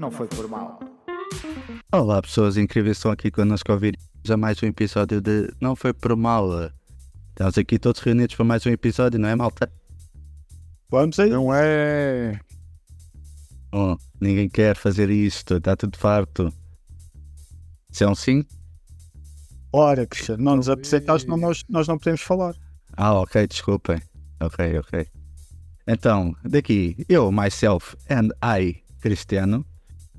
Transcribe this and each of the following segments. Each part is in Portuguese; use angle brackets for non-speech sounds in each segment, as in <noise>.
não foi por mal. Olá, pessoas incríveis que estão aqui connosco a ouvir já mais um episódio de Não Foi Por Mal. Estamos aqui todos reunidos para mais um episódio, não é, malta? Vamos aí? Não é. Oh, ninguém quer fazer isto, está tudo farto. Se é um sim? Ora, Cristiano, não nos apresentaste, não, nós, nós não podemos falar. Ah, ok, desculpem. Ok, ok. Então, daqui, eu, myself and I, Cristiano,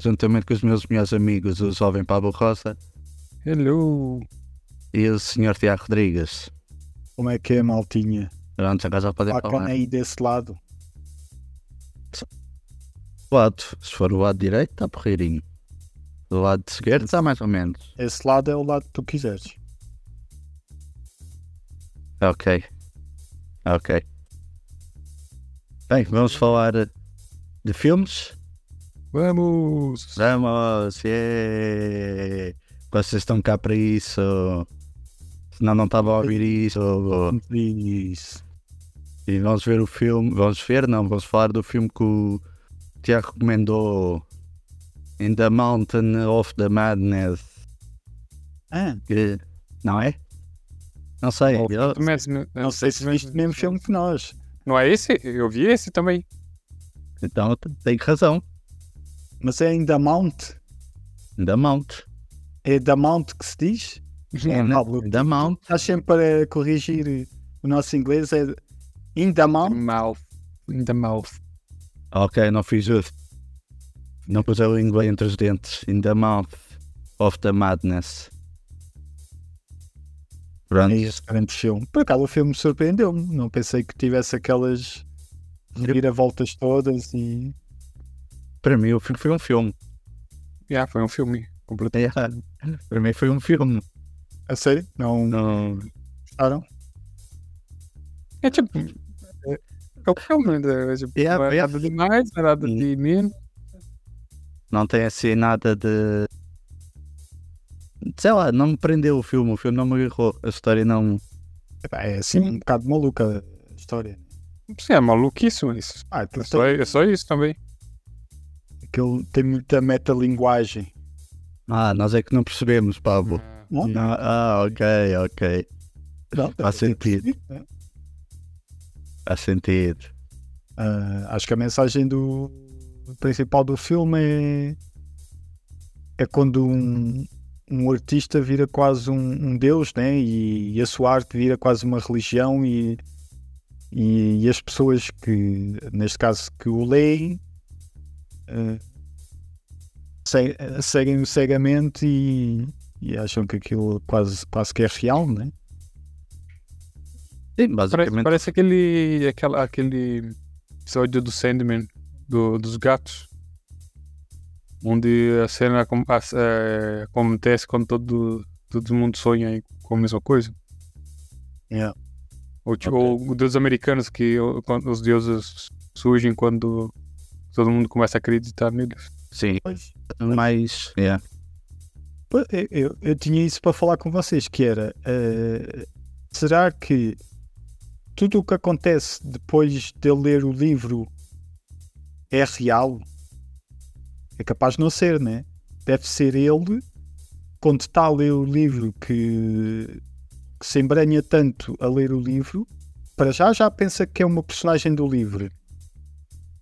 juntamente com os meus melhores amigos, o jovem Pablo Rosa Hello. e o senhor Tiago Rodrigues. Como é que é, maltinha? Pronto, agora já podem Bacana falar. aí desse lado. Do lado, se for o lado direito, está porreirinho. Do lado esquerdo está mais ou menos. Esse lado é o lado que tu quiseres. Ok. Ok. Bem, vamos falar de filmes. Vamos. Vamos! Yeah. Vocês estão cá para isso. Senão não estava a ouvir isso. Isso. E vamos ver o filme. Vamos ver, não, vamos falar do filme que o Tiago recomendou. In the Mountain of the Madness. Ah, Que- Não é? Não sei. Oh, eu- tu metes no- não sei se viste o mesmo filme que nós. Não é esse? Eu vi esse também. Então tem razão. Mas é em The Mount. In the Mount. É The Mount que se diz? É, né? Pablo, In the Mount. Estás sempre a corrigir o nosso inglês. É In The Mount. Mouth. In the mouth. Ok, não fiz justo. Não pus a língua entre os dentes. In the mouth of the madness. Pronto. É esse grande filme. Por acaso o filme surpreendeu-me. Não pensei que tivesse aquelas reviravoltas todas e. Para mim o filme foi um filme. Yeah, foi um filme completo. É, Para mim foi um filme. A sério? Não Não... gostaram? É tipo. É, é um filme, né? É, tipo, Yeah, não é yeah. nada demais, não é nada de menos. não tem assim nada de. Sei lá, não me prendeu o filme. O filme não me agarrou. A história não. É assim um bocado maluca a história. Sim, é maluquíssimo isso. Ah, É aquilo só, tem, é só isso também. Aquilo tem muita metalinguagem. Ah, nós é que não percebemos, Pablo. Não? Ah, ah, ok, ok. Não, Faz tem que sentido. né? Faz sentido. Ah, acho que a mensagem do principal do filme é, é quando um, um artista vira quase um, um deus, né? E, e a sua arte vira quase uma religião e, e, e as pessoas que, neste caso, que o leem ah, se- seguem-o cegamente e, e acham que aquilo quase, quase que é real, né? Sim, Parece, basicamente. parece aquele, aquela, aquele episódio do Sandman, do, dos gatos, onde a cena a- é, acontece quando todo, todo mundo sonha com a mesma coisa. Yeah. Ou, tipo, Ok. ou dos americanos, que quando os deuses surgem quando todo mundo começa a acreditar neles. Sim, Pois. mas. Pô, Eu, eu, eu tinha isso para falar com vocês, que era eh, será que tudo o que acontece depois de ele ler o livro é real? É capaz de não ser, né? Deve ser ele, quando está a ler o livro, que, que se embranha tanto a ler o livro, para já já pensa que é uma personagem do livro,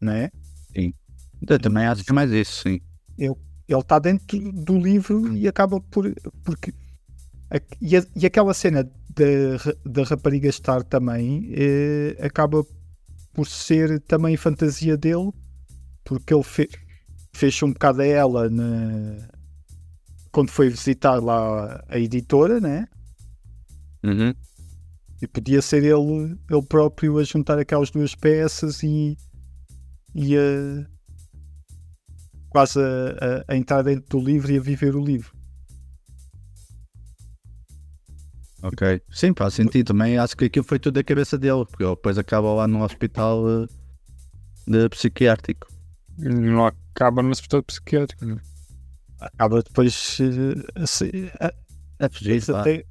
né? Eu também acho que é mais isso, sim. ele está dentro do livro e acaba por. Porque, e, a- e aquela cena da, da rapariga estar também eh, acaba por ser também fantasia dele, porque ele fe, fez um bocado a ela na, quando foi visitar lá a editora, né? Uhum. E podia ser ele, ele próprio a juntar aquelas duas peças e, e a, quase a, a- a entrar dentro do livro e a viver o livro. Ok. Sim, faz sentido. Também acho que aquilo foi tudo da cabeça dele, porque ele depois acaba lá no hospital eh, de psiquiátrico. Não acaba no hospital psiquiátrico. né? Acaba depois eh, a se- a- É fugir, até-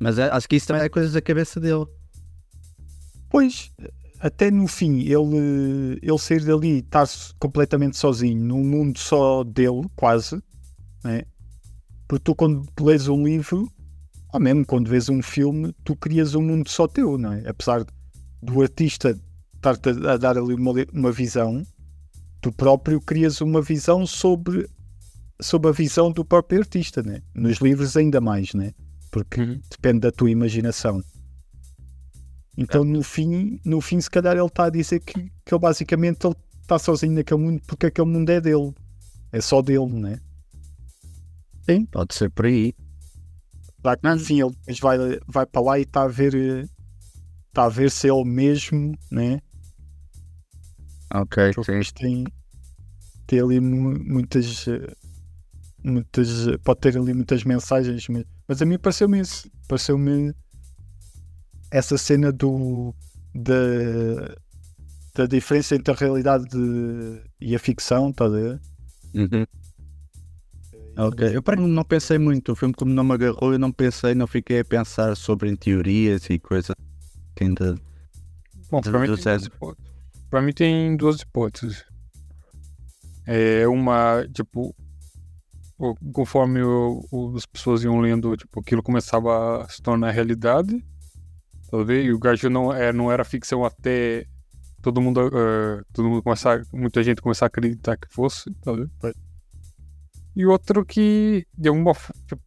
Mas é- acho que isso também é coisas da cabeça dele. Pois, até no fim, ele, ele sair dali e estar completamente sozinho, num mundo só dele, quase, né? Porque tu, quando lês um livro, ou mesmo quando vês um filme, tu crias um mundo só teu, não é? Apesar do artista estar-te a dar ali uma, uma visão, tu próprio crias uma visão sobre, sobre a visão do próprio artista, né? Nos livros, ainda mais, né? Porque Uhum. depende da tua imaginação. Então, no fim, no fim, se calhar ele está a dizer que, que ele basicamente ele está sozinho naquele mundo porque aquele mundo é dele. É só dele, né? Sim, pode ser por aí. Claro que no fim ele depois vai, vai para lá e está a ver está a ver se ele mesmo, né? Ok, Porque sim. tem, tem ali mu- muitas, muitas. Pode ter ali muitas mensagens, mas, mas a mim pareceu-me isso. Pareceu-me essa cena do. Da, da diferença entre a realidade e a ficção, está a ver? Uhum. Ok, eu para mim não pensei muito. O filme, como não me agarrou, eu não pensei, não fiquei a pensar sobre em teorias e coisas. ainda- Bom, Do- pra mim, tem César. duas hipóteses. pra mim tem duas hipóteses. É uma, tipo, conforme o- o- as pessoas iam lendo, tipo, aquilo começava a se tornar realidade. E o gajo não, é, não era ficção até todo mundo, eh, todo mundo começar, muita gente começar a acreditar que fosse, talvez. E outro que, de alguma forma, tipo,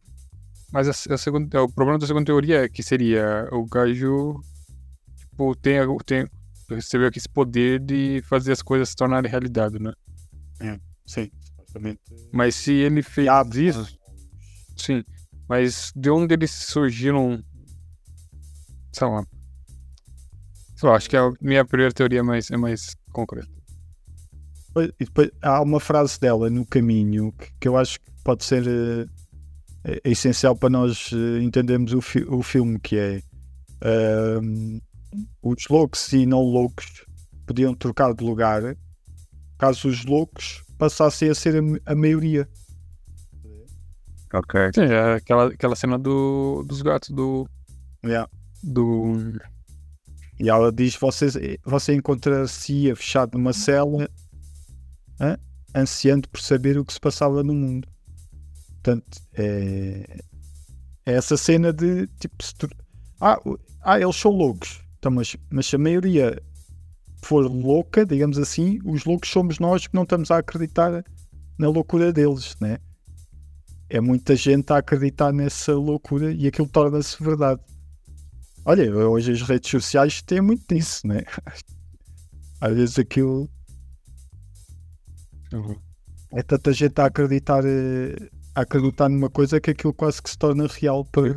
mas a, a segunda, o problema da segunda teoria é que seria o gajo tipo, tem, tem, recebeu aqui esse poder de fazer as coisas se tornarem realidade, né? Sim, supostamente. Mas se ele fez Diabo, isso, sim. Mas de onde eles surgiram, sei lá. Sei lá, acho que a minha primeira teoria é mais, é mais concreta. Depois- E depois há uma frase dela no caminho que, que eu acho que pode ser eh, é- é essencial para nós eh, entendermos o, fi- o filme, que é ahm, os loucos e não loucos podiam trocar de lugar caso os loucos passassem a ser a, a maioria. Ok. Sim, é aquela, aquela cena do, dos gatos, do. Yeah. Do E ela diz: você, você encontrar-se fechado numa cela, hã? ansiando por saber o que se passava no mundo. Portanto, é, é essa cena de tipo: tu- ah, ah, eles são loucos, então, mas, mas se a maioria for louca, digamos assim, os loucos somos nós que não estamos a acreditar na loucura deles, né? É muita gente a acreditar nessa loucura e aquilo torna-se verdade. Olha, hoje as redes sociais têm muito disso, né? Às vezes aquilo é tanta gente a acreditar, eh, a acreditar numa coisa que aquilo quase que se torna real para,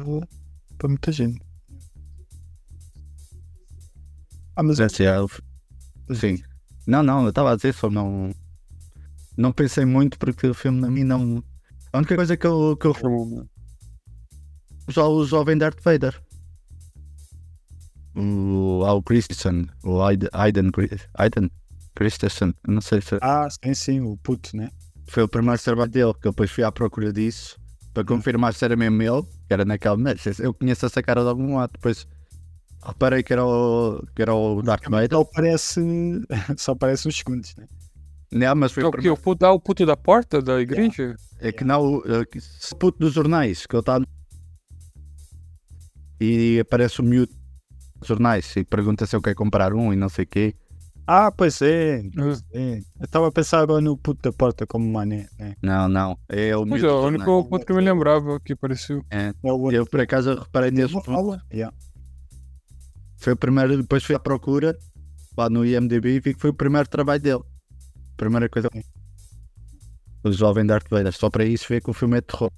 para muita gente. Ah, mas é o- Sim. Não, não, eu estava a dizer só não. Não pensei muito porque o filme a mim não. A única coisa que eu, que eu já o jovem Darth Vader. O Al Christensen, o Aiden, Aiden, Chris- Aiden Christensen, eu não sei se Ah, sim, sim, o puto, né? foi o primeiro trabalho dele, que eu depois fui à procura disso para confirmar se era mesmo ele, que era naquele mês. Eu conheço essa cara de algum lado, depois reparei que era o, que era o Darth Vader. Só parece, <laughs> só parece uns segundos, né? Não, mas foi É o o que? primeiro. O puto, ah, o puto da porta da igreja? É que não, é que se puto dos jornais, que ele está. E aparece o miúdo jornais e pergunta se eu quero comprar um e não sei o quê. Ah, pois é, Ah. é. Eu estava a pensar agora no puto da porta como mané, né? Não, não. É o Mas é, o único jornais. puto que eu me lembrava que apareceu. É. É o Eu por acaso reparei nesse ponto. Yeah. Foi o primeiro, depois fui à procura lá no IMDB e vi que foi o primeiro trabalho dele. Primeira coisa. O jovem Darth Vader. Só para isso ver que o filme é terror.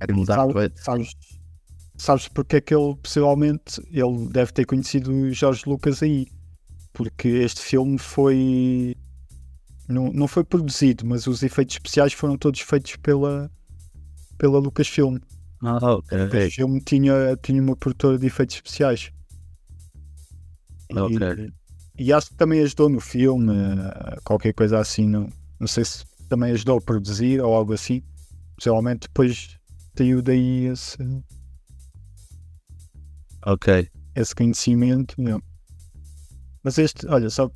É de Darth Sabe- Vader. sabes, sabes porque é que ele possivelmente ele deve ter conhecido o Jorge Lucas aí porque este filme foi não, não foi produzido mas os efeitos especiais foram todos feitos pela pela Lucasfilm Ah, ok. o filme tinha, tinha uma produtora de efeitos especiais e, Ok. e acho que também ajudou no filme eh, qualquer coisa assim não, não sei se também ajudou a produzir ou algo assim possivelmente depois saiu daí esse Ok. esse conhecimento. não. Mas este, olha, só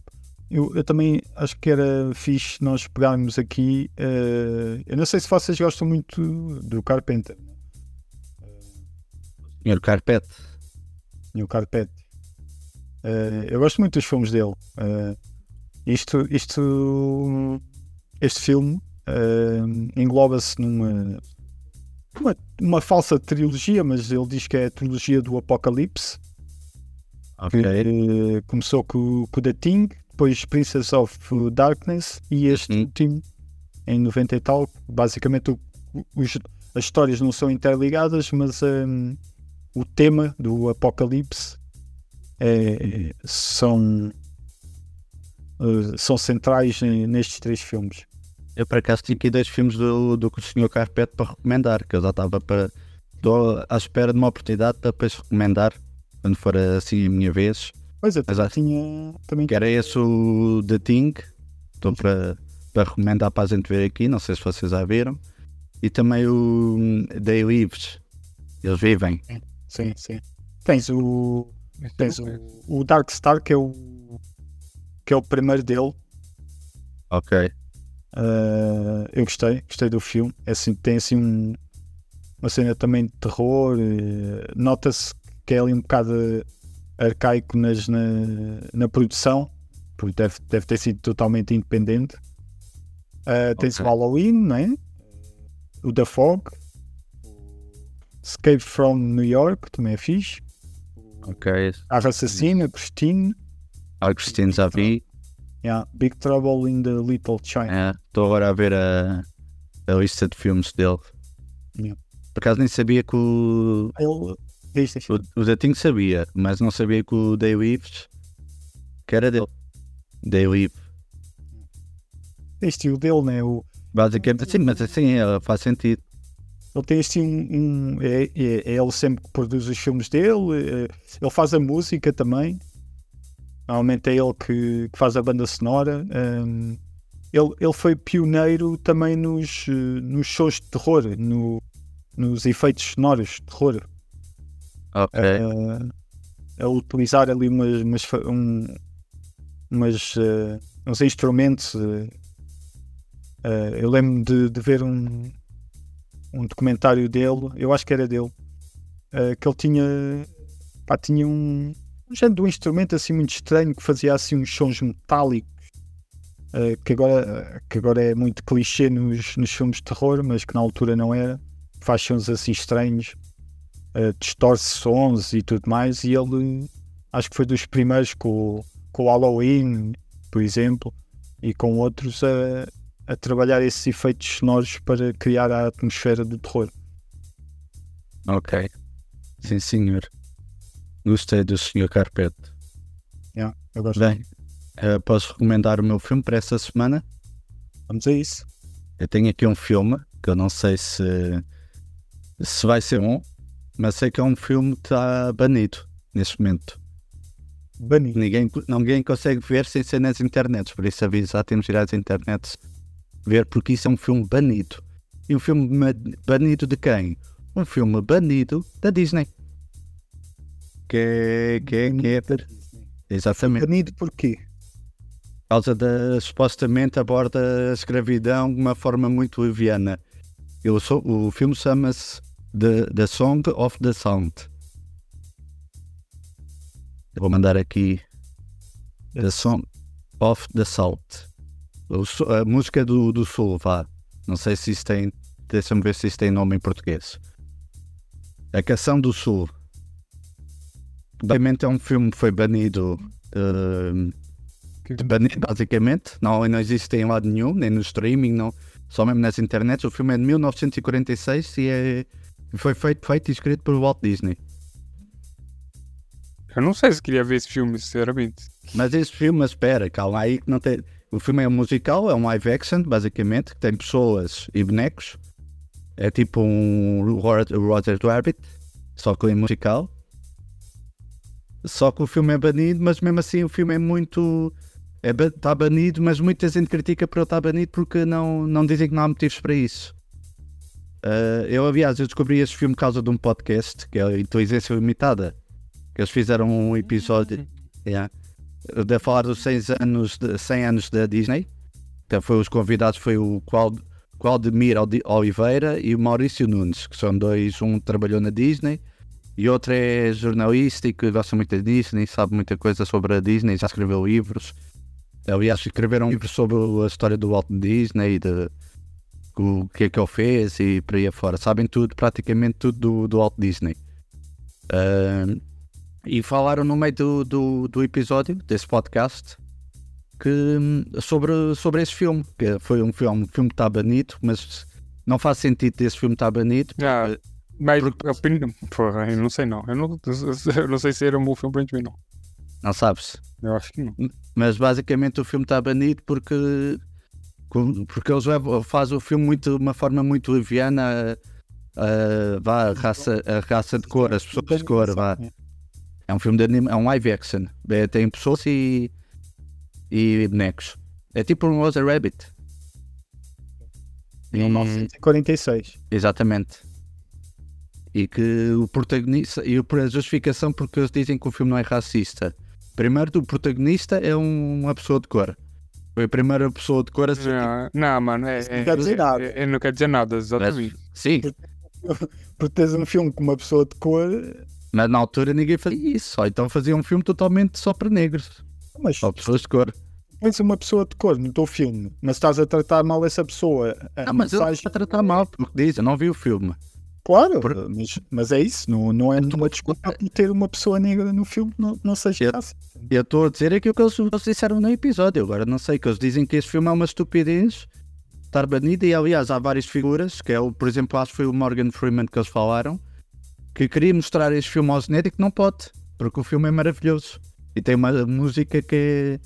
eu, eu também acho que era fixe nós pegarmos aqui. eh, eu não sei se vocês gostam muito do Carpenter? Senhor Carpete. e o Carpet. Eh, eu gosto muito dos filmes dele. Eh, isto, isto, este filme engloba-se numa uma, uma falsa trilogia, mas ele diz que é a trilogia do Apocalipse. Ok. que começou com, com o The Thing, depois Princess of Darkness e este Uhum. último em 90 e tal. Basicamente, o- os- as histórias não são interligadas, mas hum, o tema do Apocalipse é- são, eh, são centrais em- nestes três filmes. Eu por acaso tinha aqui dois filmes do, do Senhor Carpete para recomendar, que eu já estava para. Estou à espera de uma oportunidade para depois recomendar, quando for assim a minha vez. Pois é, Mas acho- tinha também Que era esse o The Thing. Estou para, para recomendar para a gente ver aqui, não sei se vocês já viram. E também o hum, They Lives. Eles vivem. Sim, sim. Tens o, tens o, o Dark Star, que é o, que é o primeiro dele. Ok. Uh, eu gostei, gostei do filme. É assim, tem assim um- uma cena também de terror. eh, Nota-se que é ali um bocado arcaico nas, na, na produção, porque deve, deve ter sido totalmente independente. Uh, tens Ok. o Halloween, não é? O The Fog, Escape from New York, também é fixe. Ok. A Assassina, Christine, A Christine já vi. Yeah, Big Trouble in the Little China. É, Estou agora a ver a, a lista de filmes dele. Yeah. Por acaso nem sabia que o, Ele diz, diz. o, o Thing sabia, mas não sabia que o Day Lives que era dele. Day Live. este o dele, né? O, Basicamente, sim, mas assim é, faz sentido. Ele tem assim um. um- é, é- é ele sempre que produz os filmes dele, é- ele faz a música também. Normalmente é ele que, que faz a banda sonora. hum, ele, ele foi pioneiro também nos, eh, nos shows de terror, no- nos efeitos sonoros de terror. Ok. a, a utilizar ali umas, umas, um- umas, eh, uns instrumentos. eh, eh, eu lembro de, de ver um, um documentário dele, eu acho que era dele, eh, que ele tinha, pá, tinha um, um género de um instrumento assim muito estranho que fazia assim uns sons metálicos. eh, que, agora, que agora é muito clichê nos, nos filmes de terror, mas que na altura não era. Faz sons assim estranhos uh, distorce sons e tudo mais, e ele acho que foi dos primeiros com, com o Halloween, por exemplo, e com outros a, a trabalhar esses efeitos sonoros para criar a atmosfera do terror. Ok. Sim, senhor. Gostei do Sr. Carpete. Yeah, eu gosto. Bem, eh, posso recomendar o meu filme para esta semana? Vamos a isso. Eu tenho aqui um filme que eu não sei se, se vai ser bom, mas sei que é um filme que está banido neste momento. Bani. Ninguém, ninguém consegue ver sem ser nas internets, por isso avisar, temos de ir às internets ver, porque isso é um filme banido. E um filme banido de quem? Um filme banido da Disney. Que é. Que é, que é exatamente. Banido porquê? Por causa da. supostamente aborda a escravidão de uma forma muito leviana. Eu sou, o filme chama-se the, the Song of the Sound. Eu vou mandar aqui The Song of the Salt. A música do, do Sul, vá. Não sei se isso tem. Deixa-me ver se isso tem nome em português. A Canção do Sul. Basicamente é um filme que foi banido. Que- banido, basicamente. Não, não existe em lado nenhum, nem no streaming, não. Só mesmo nas internets. O filme é de 1946 e é, foi feito, feito e escrito por Walt Disney. Eu não sei se queria ver esse filme, sinceramente. Mas esse filme, espera, calma aí que não tem. O filme é um musical, é um live action, basicamente, que tem pessoas e bonecos. É tipo um Ro- Roger Rabbit, só que em musical. Só que o filme é banido, mas mesmo assim o filme é muito. Está é, tá banido, mas muita gente critica por ele estar banido porque não, não dizem que não há motivos para isso. Ah, eu, aliás, eu descobri este filme por causa de um podcast, que é a Inteligência Limitada. Que eles fizeram um episódio. Yeah. Eu devo falar dos 100 anos, de, 100 anos da Disney. Então foi os convidados foi o Claude, Claudemir Oliveira e o Maurício Nunes, que são dois, um trabalhou na Disney e outro é jornalista e que gosta muito da Disney, sabe muita coisa sobre a Disney, já escreveu livros. Aliás, escreveram um livro sobre a história do Walt Disney, de, o que é que ele fez e por aí afora. Sabem tudo, praticamente tudo do, do Walt Disney. Ah, e falaram no meio do, do, do episódio, desse podcast, que, hum, sobre, sobre esse filme. Que foi um filme, um filme que está banido, mas não faz sentido esse filme estar banido. Ah, mas opinião. Porra, eu não sei não. Eu não, <laughs> eu não sei se era um bom filme gente ver, não. Não sabes? Eu acho que não. Mas basicamente o filme está banido porque, porque eles fazem o filme muito, de uma forma muito leviana. A, a- vá, a raça, a raça de cor, as pessoas de cor, vá. É um filme de anima, é um live action. É, tem pessoas e, e bonecos. É tipo um Rosa Rabbit. Em E- 1946. Exatamente. E que o protagonista. E a justificação porque eles dizem que o filme não é racista. Primeiro, o protagonista é um- uma pessoa de cor. Foi a primeira pessoa de cor a ser. Não, não, mano, é, Isso não é- quer dizer é- nada. é- não quer dizer nada, exatamente. Sim, Porque tens um filme com uma pessoa de cor, mas na altura ninguém fazia isso. Ou então fazia um filme totalmente só para negros. mas Só pessoas de cor. tens uma pessoa de cor no teu filme, mas estás a tratar mal essa pessoa. Não, mas ele mensagem- está a tratar mal, porque diz, eu não vi o filme. Claro, Por- mas, mas é isso, não, não é uma desculpa por ter uma pessoa negra no filme, não, não seja racista. Eu estou a dizer aquilo que eles, eles disseram no episódio. Agora não sei, que eles dizem que este filme é uma estupidez, estar banido. E aliás, há várias figuras, que é o, por exemplo, acho que foi o Morgan Freeman que eles falaram, que queria mostrar este filme aos netos e que não pode, porque o filme é maravilhoso. E tem uma música que é.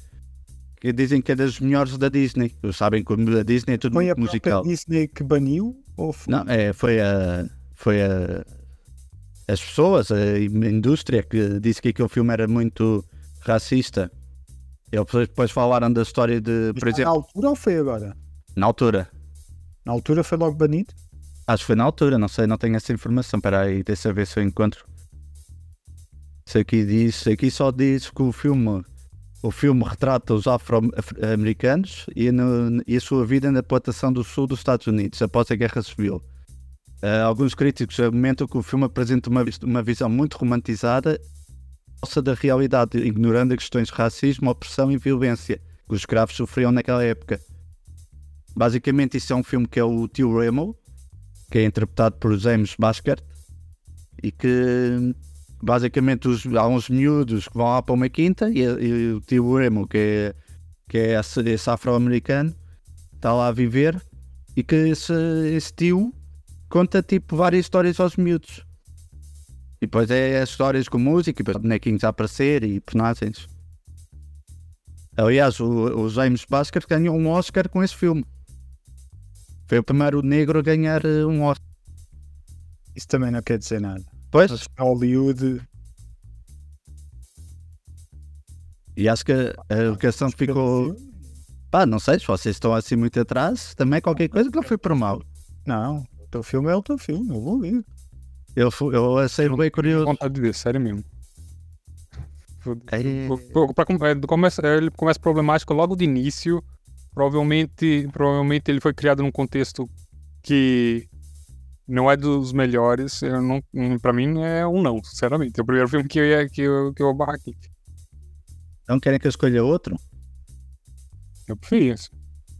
que dizem que é das melhores da Disney. Sabem que a Disney é tudo Foi a musical. própria Disney que baniu? Ou foi... Não, é, foi a. Foi a. As pessoas, a indústria que disse que aquele filme era muito racista. Eles depois falaram da história de, Mas por foi na exemplo, altura ou foi agora? na altura. Na altura foi logo banido? Acho que foi na altura, não sei, não tenho essa informação. Espera aí, deixa ver se eu encontro. Isso aqui diz, aqui só diz que o filme, o filme retrata os afro-americanos e, no- e a sua vida na plantação do sul dos Estados Unidos após a Guerra Civil. Ah, alguns críticos argumentam que o filme apresenta uma, uma visão muito romantizada falsa da realidade, ignorando questões de racismo, opressão e violência que os escravos sofriam naquela época. Basicamente, isso é um filme que é o Tio Remo, que é interpretado por James Basker e que basicamente os- há uns miúdos que vão lá para uma quinta e, e o tio Remo, que é, que é esse, esse afro-americano, está lá a viver e que esse, esse tio conta tipo várias histórias aos miúdos. E depois é as histórias com música, e depois bonequinhos a aparecer e personagens. Aliás, o, o James Basker ganhou um Oscar com esse filme. Foi o primeiro negro a ganhar eh, um Oscar. Isso também não quer dizer nada. Pois, que Hollywood e acho que a educação ficou. Pá, não sei, se vocês estão assim muito atrás, também qualquer coisa que não foi por mal. Não, o teu filme é o teu filme, eu vou ver. Eu, eu achei bem curioso. Vontade de ver, sério mesmo. É, pra com- é, começa, ele começa problemático logo de início. Provavelmente, provavelmente ele foi criado num contexto que não é dos melhores. Eu não, pra mim é um não, sinceramente. É o primeiro filme que eu ia que eu, que eu barra aqui. não querem que eu escolha outro? Eu prefiro isso.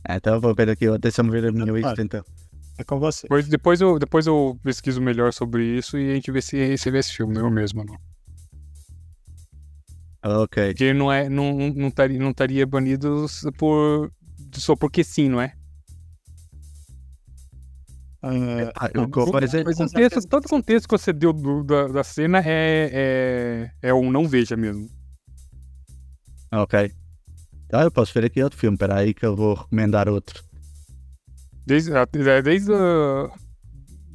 Ah, então eu vou ver aqui, deixa-me ver a minha Claro. lista então. É com você. Depois, depois, eu, depois eu pesquiso melhor sobre isso e a gente vê se, se vê esse filme, eu mesmo. Não. Ah, Ok. Porque não, é, não, não, não, estaria, não estaria banido por, só porque sim, não é? Ah, que eu O contexto, todo o contexto que você deu do- da, da cena é, é, é um não veja mesmo. Ok. Ah, eu posso ver aqui outro filme, espera aí que eu vou recomendar outro. Desde, é, desde a,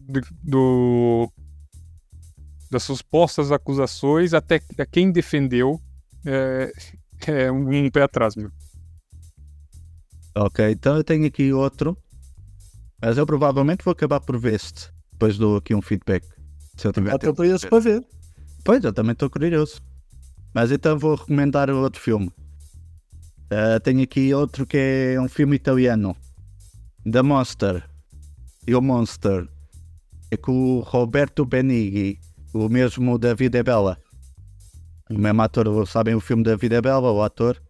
do, do- das supostas acusações até a quem defendeu é, é um pé atrás, meu. Ok, então eu tenho aqui outro. Mas eu provavelmente vou acabar por ver este. Depois dou aqui um feedback. Se eu tiver estou tempo. curioso para ver. Pois, eu também estou curioso. Mas então vou recomendar outro filme. Uh, tenho aqui outro que é um filme italiano. The Monster. E o Monster. É com o Roberto Benigni. O mesmo da Vida é Bela. O mesmo ator, sabem o filme da Vida é Bela, o ator?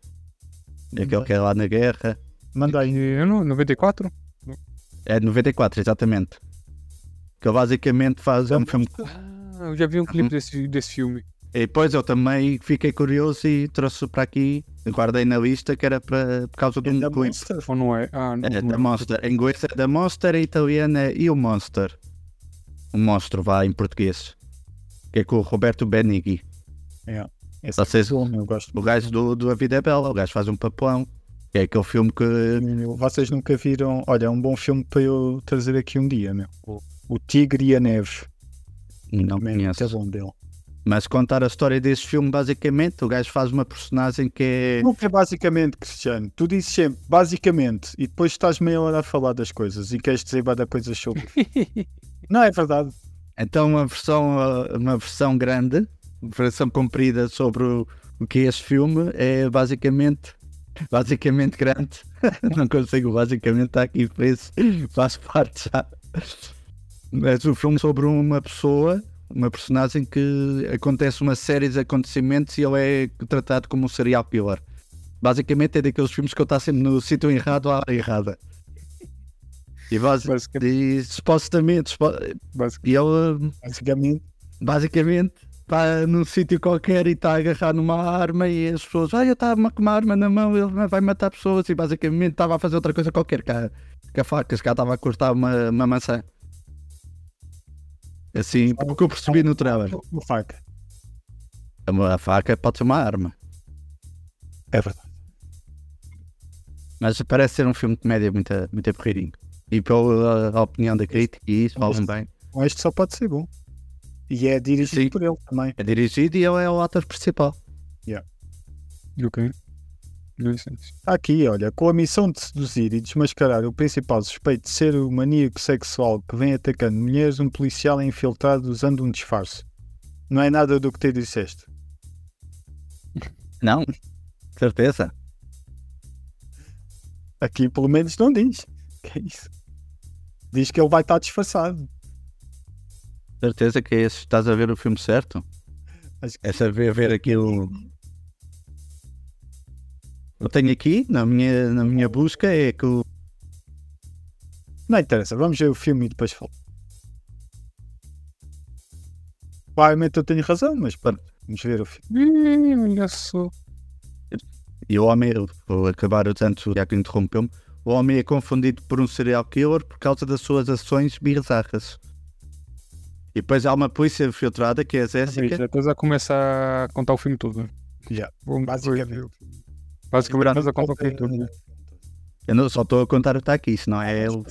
Aquele que é lá na guerra. Manda aí. Eu não, 94? É de 94, exatamente. Que basicamente faz um filme. Ah, eu já vi um clipe desse, desse filme. E depois eu também fiquei curioso e trouxe para aqui, guardei na lista que era para, por causa de um Da clipe. Monster. Ou não é? Ah, não, É, não da Monster. Em inglês é da Monster, em italiano é E o Monster. O monstro, vá, em português. Que é com o Roberto Benigni. É. Esse Vocês, o filme eu gosto. gajo do, do A Vida é Bela, o gajo faz um papelão. Que é aquele filme que. Vocês nunca viram. Olha, é um bom filme para eu trazer aqui um dia, meu. O, o Tigre e a Neve. Não Man, conheço. muito bom dele. Mas contar a história desse filme, basicamente, o gajo faz uma personagem que é. Nunca é basicamente, Cristiano. Tu dizes sempre basicamente e depois estás meia hora a falar das coisas e queres dizer bada coisas sobre. <laughs> Não é verdade. Então, uma versão, uh, uma versão grande, uma versão comprida sobre o, o que é esse filme é basicamente. Basicamente grande. <laughs> Não consigo, basicamente está aqui preso. Faz parte já. Mas o filme sobre uma pessoa, uma personagem que acontece uma série de acontecimentos e ele é tratado como um serial killer. Basicamente é daqueles filmes que ele está sempre no sítio errado à hora errada. E, basi- Basicamente. e supostamente, supo- Basicamente. e ele Basicamente. basicamente está num sítio qualquer e está a agarrar numa arma e as pessoas, ah, eu estava com uma arma na mão, ele vai matar pessoas e basicamente estava a fazer outra coisa qualquer, que a, que a faca, cá estava a cortar uma, uma maçã. Assim, porque eu percebi no trailer. Uma faca. A faca pode ser uma arma, É verdade. mas parece ser um filme de comédia muito, muito aburridinho. E pela opinião da crítica, e isso falam bem. Este só pode ser bom. E é dirigido Sim. por ele também. É dirigido e ele é o ator principal. Ok. Está aqui, olha, com a missão de seduzir e desmascarar o principal suspeito de ser o maníaco sexual que vem atacando mulheres, um policial é infiltrado usando um disfarce. Não é nada do que te disseste. Não? Certeza? Aqui pelo menos não diz. Que é isso? Diz que ele vai estar disfarçado. Certeza que é esse. Estás a ver o filme certo? Acho que É saber ver aquilo. Eu tenho aqui, na minha, na minha busca, é que o. Não interessa, vamos ver o filme e depois falo. Provavelmente eu tenho razão, mas pronto, vamos ver o filme. Olha só. E o homem, vou acabar o tanto, já que interrompeu-me. O homem é confundido por um serial killer por causa das suas ações bizarras. E depois há uma polícia infiltrada, que é a Peraí, Jéssica. Já estás a começar a contar o filme todo. Já. Vamos- Basicamente. Basicamente estás a contar o filme todo. né? Eu não, só estou a contar o que está aqui, senão é o.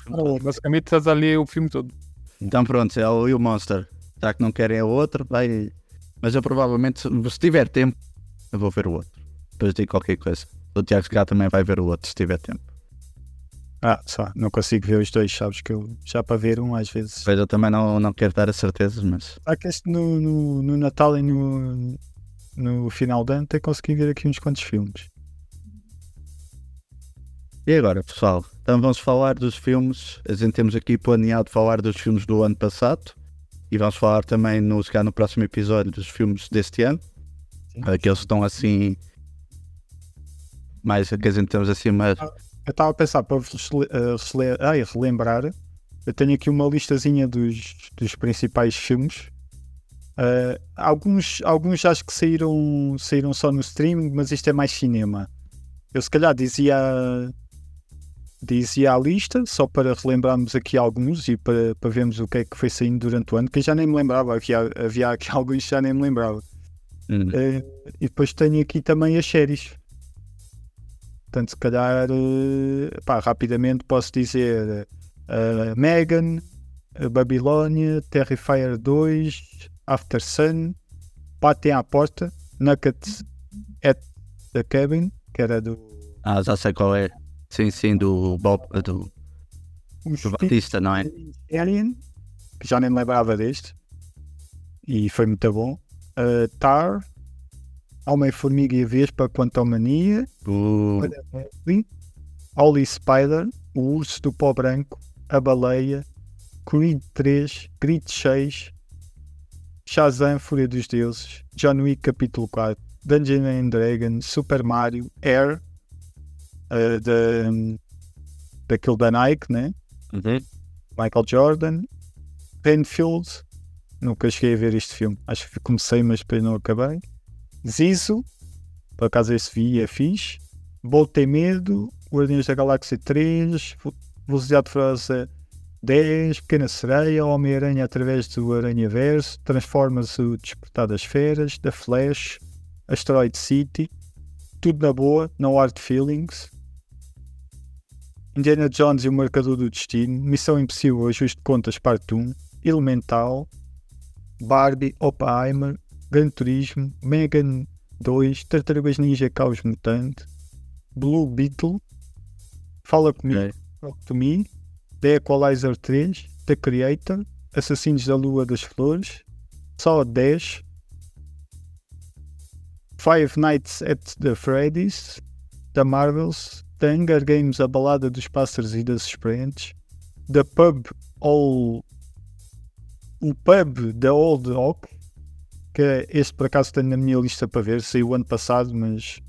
Basicamente estás a ler o filme todo. Então pronto, é o e o Monster. Já que não querem o outro, vai. Mas eu provavelmente, se tiver tempo, eu vou ver o outro. Depois digo qualquer coisa. O Tiago Segar também vai ver o outro, se tiver tempo. Ah, só, não consigo ver os dois, sabes que eu já para ver um às vezes. Depois eu também não, não quero dar as certezas, mas. Há que este no, no, no Natal e no, no final de ano até consegui ver aqui uns quantos filmes. E agora, pessoal? Então vamos falar dos filmes. A gente temos aqui planeado falar dos filmes do ano passado. E vamos falar também, no, se calhar, no próximo episódio, dos filmes deste ano. Sim. Aqueles que estão assim. Mais que a gente temos assim, mas. Eu estava a pensar para vos rele- eh, rele- ai, relembrar. Eu tenho aqui uma listazinha dos, dos principais filmes. Eh, alguns, alguns acho que saíram, saíram só no streaming, mas isto é mais cinema. Eu se calhar dizia, dizia a lista, só para relembrarmos aqui alguns e para, para vermos o que é que foi saindo durante o ano, que eu já nem me lembrava. Havia, havia aqui <laughs> alguns que já nem me lembrava. hum, Eh, e depois tenho aqui também as séries. Portanto, se calhar, eh, pá, rapidamente posso dizer eh, Megan, Babilónia, Terrifier 2, After Sun, Batem à Porta, Naked at the Cabin, que era do, Ah, já sei qual é. Sim, sim, do Bob. Do, do Batista, não é? Alien, que já nem me lembrava deste, e foi muito bom. Eh, Tar, Homem-Formiga e a Vespa, Quantumania, Uh, Holy Spider, O Urso do Pó Branco, A Baleia, Creed 3, Creed 6, Shazam, Fúria dos Deuses, John Wick Capítulo 4, Dungeons and Dragons, Super Mario, Air, eh, da, daquele da Nike, né? uhum. Michael Jordan, Renfield, nunca cheguei a ver este filme, acho que comecei, mas depois não acabei. Zizo, por acaso esse vi, é fixe. Bolt tem medo, Guardiões da Galáxia 3, Vo- Velocidade Furiosa 10, Pequena Sereia, Homem-Aranha através do Aranha-Verso, Transforma-se o Despertar das Feras, The Flash, Asteroid City, tudo na boa, no hard feelings. Indiana Jones e o Marcador do Destino, Missão Impossível, Ajuste de Contas, Parte 1, Elemental, Barbie, Oppenheimer, Gran Turismo, Megan 2, Tartarugas Ninja Caos Mutante, Blue Beetle, Fala Comigo, Ok. Talk to Me, The Equalizer 3, The Creator, Assassinos da Lua das Flores, Saw 10, Five Nights at the Freddy's, The Marvels, The Hunger Games A Balada dos Pássaros e das Experientes, The Pub All o Pub da Old Oak, que este por acaso tenho na minha lista para ver, saiu ano passado, mas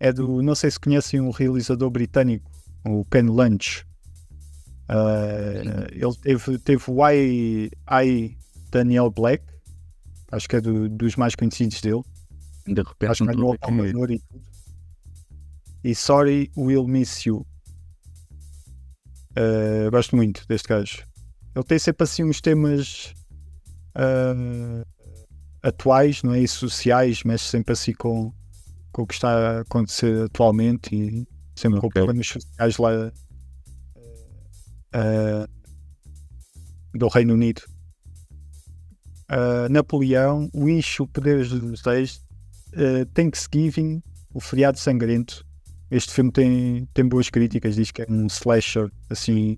é do, não sei se conhecem um realizador britânico, o Ken Lunch. Ah, ele teve, teve o I, I Daniel Black, acho que é do- dos mais conhecidos dele. De repente, Acho que é. Palmador e tudo. E Sorry Will Miss You. Uh, gosto muito deste gajo. Ele tem sempre assim uns temas uh, atuais, não é? E sociais, mexe sempre assim com, com o que está a acontecer atualmente e sempre com Ok. problemas sociais lá uh, do Reino Unido. Napoleão, o Poder dos Reis, uh, Thanksgiving, o Feriado Sangrento. Este filme tem, tem boas críticas, diz que é um slasher assim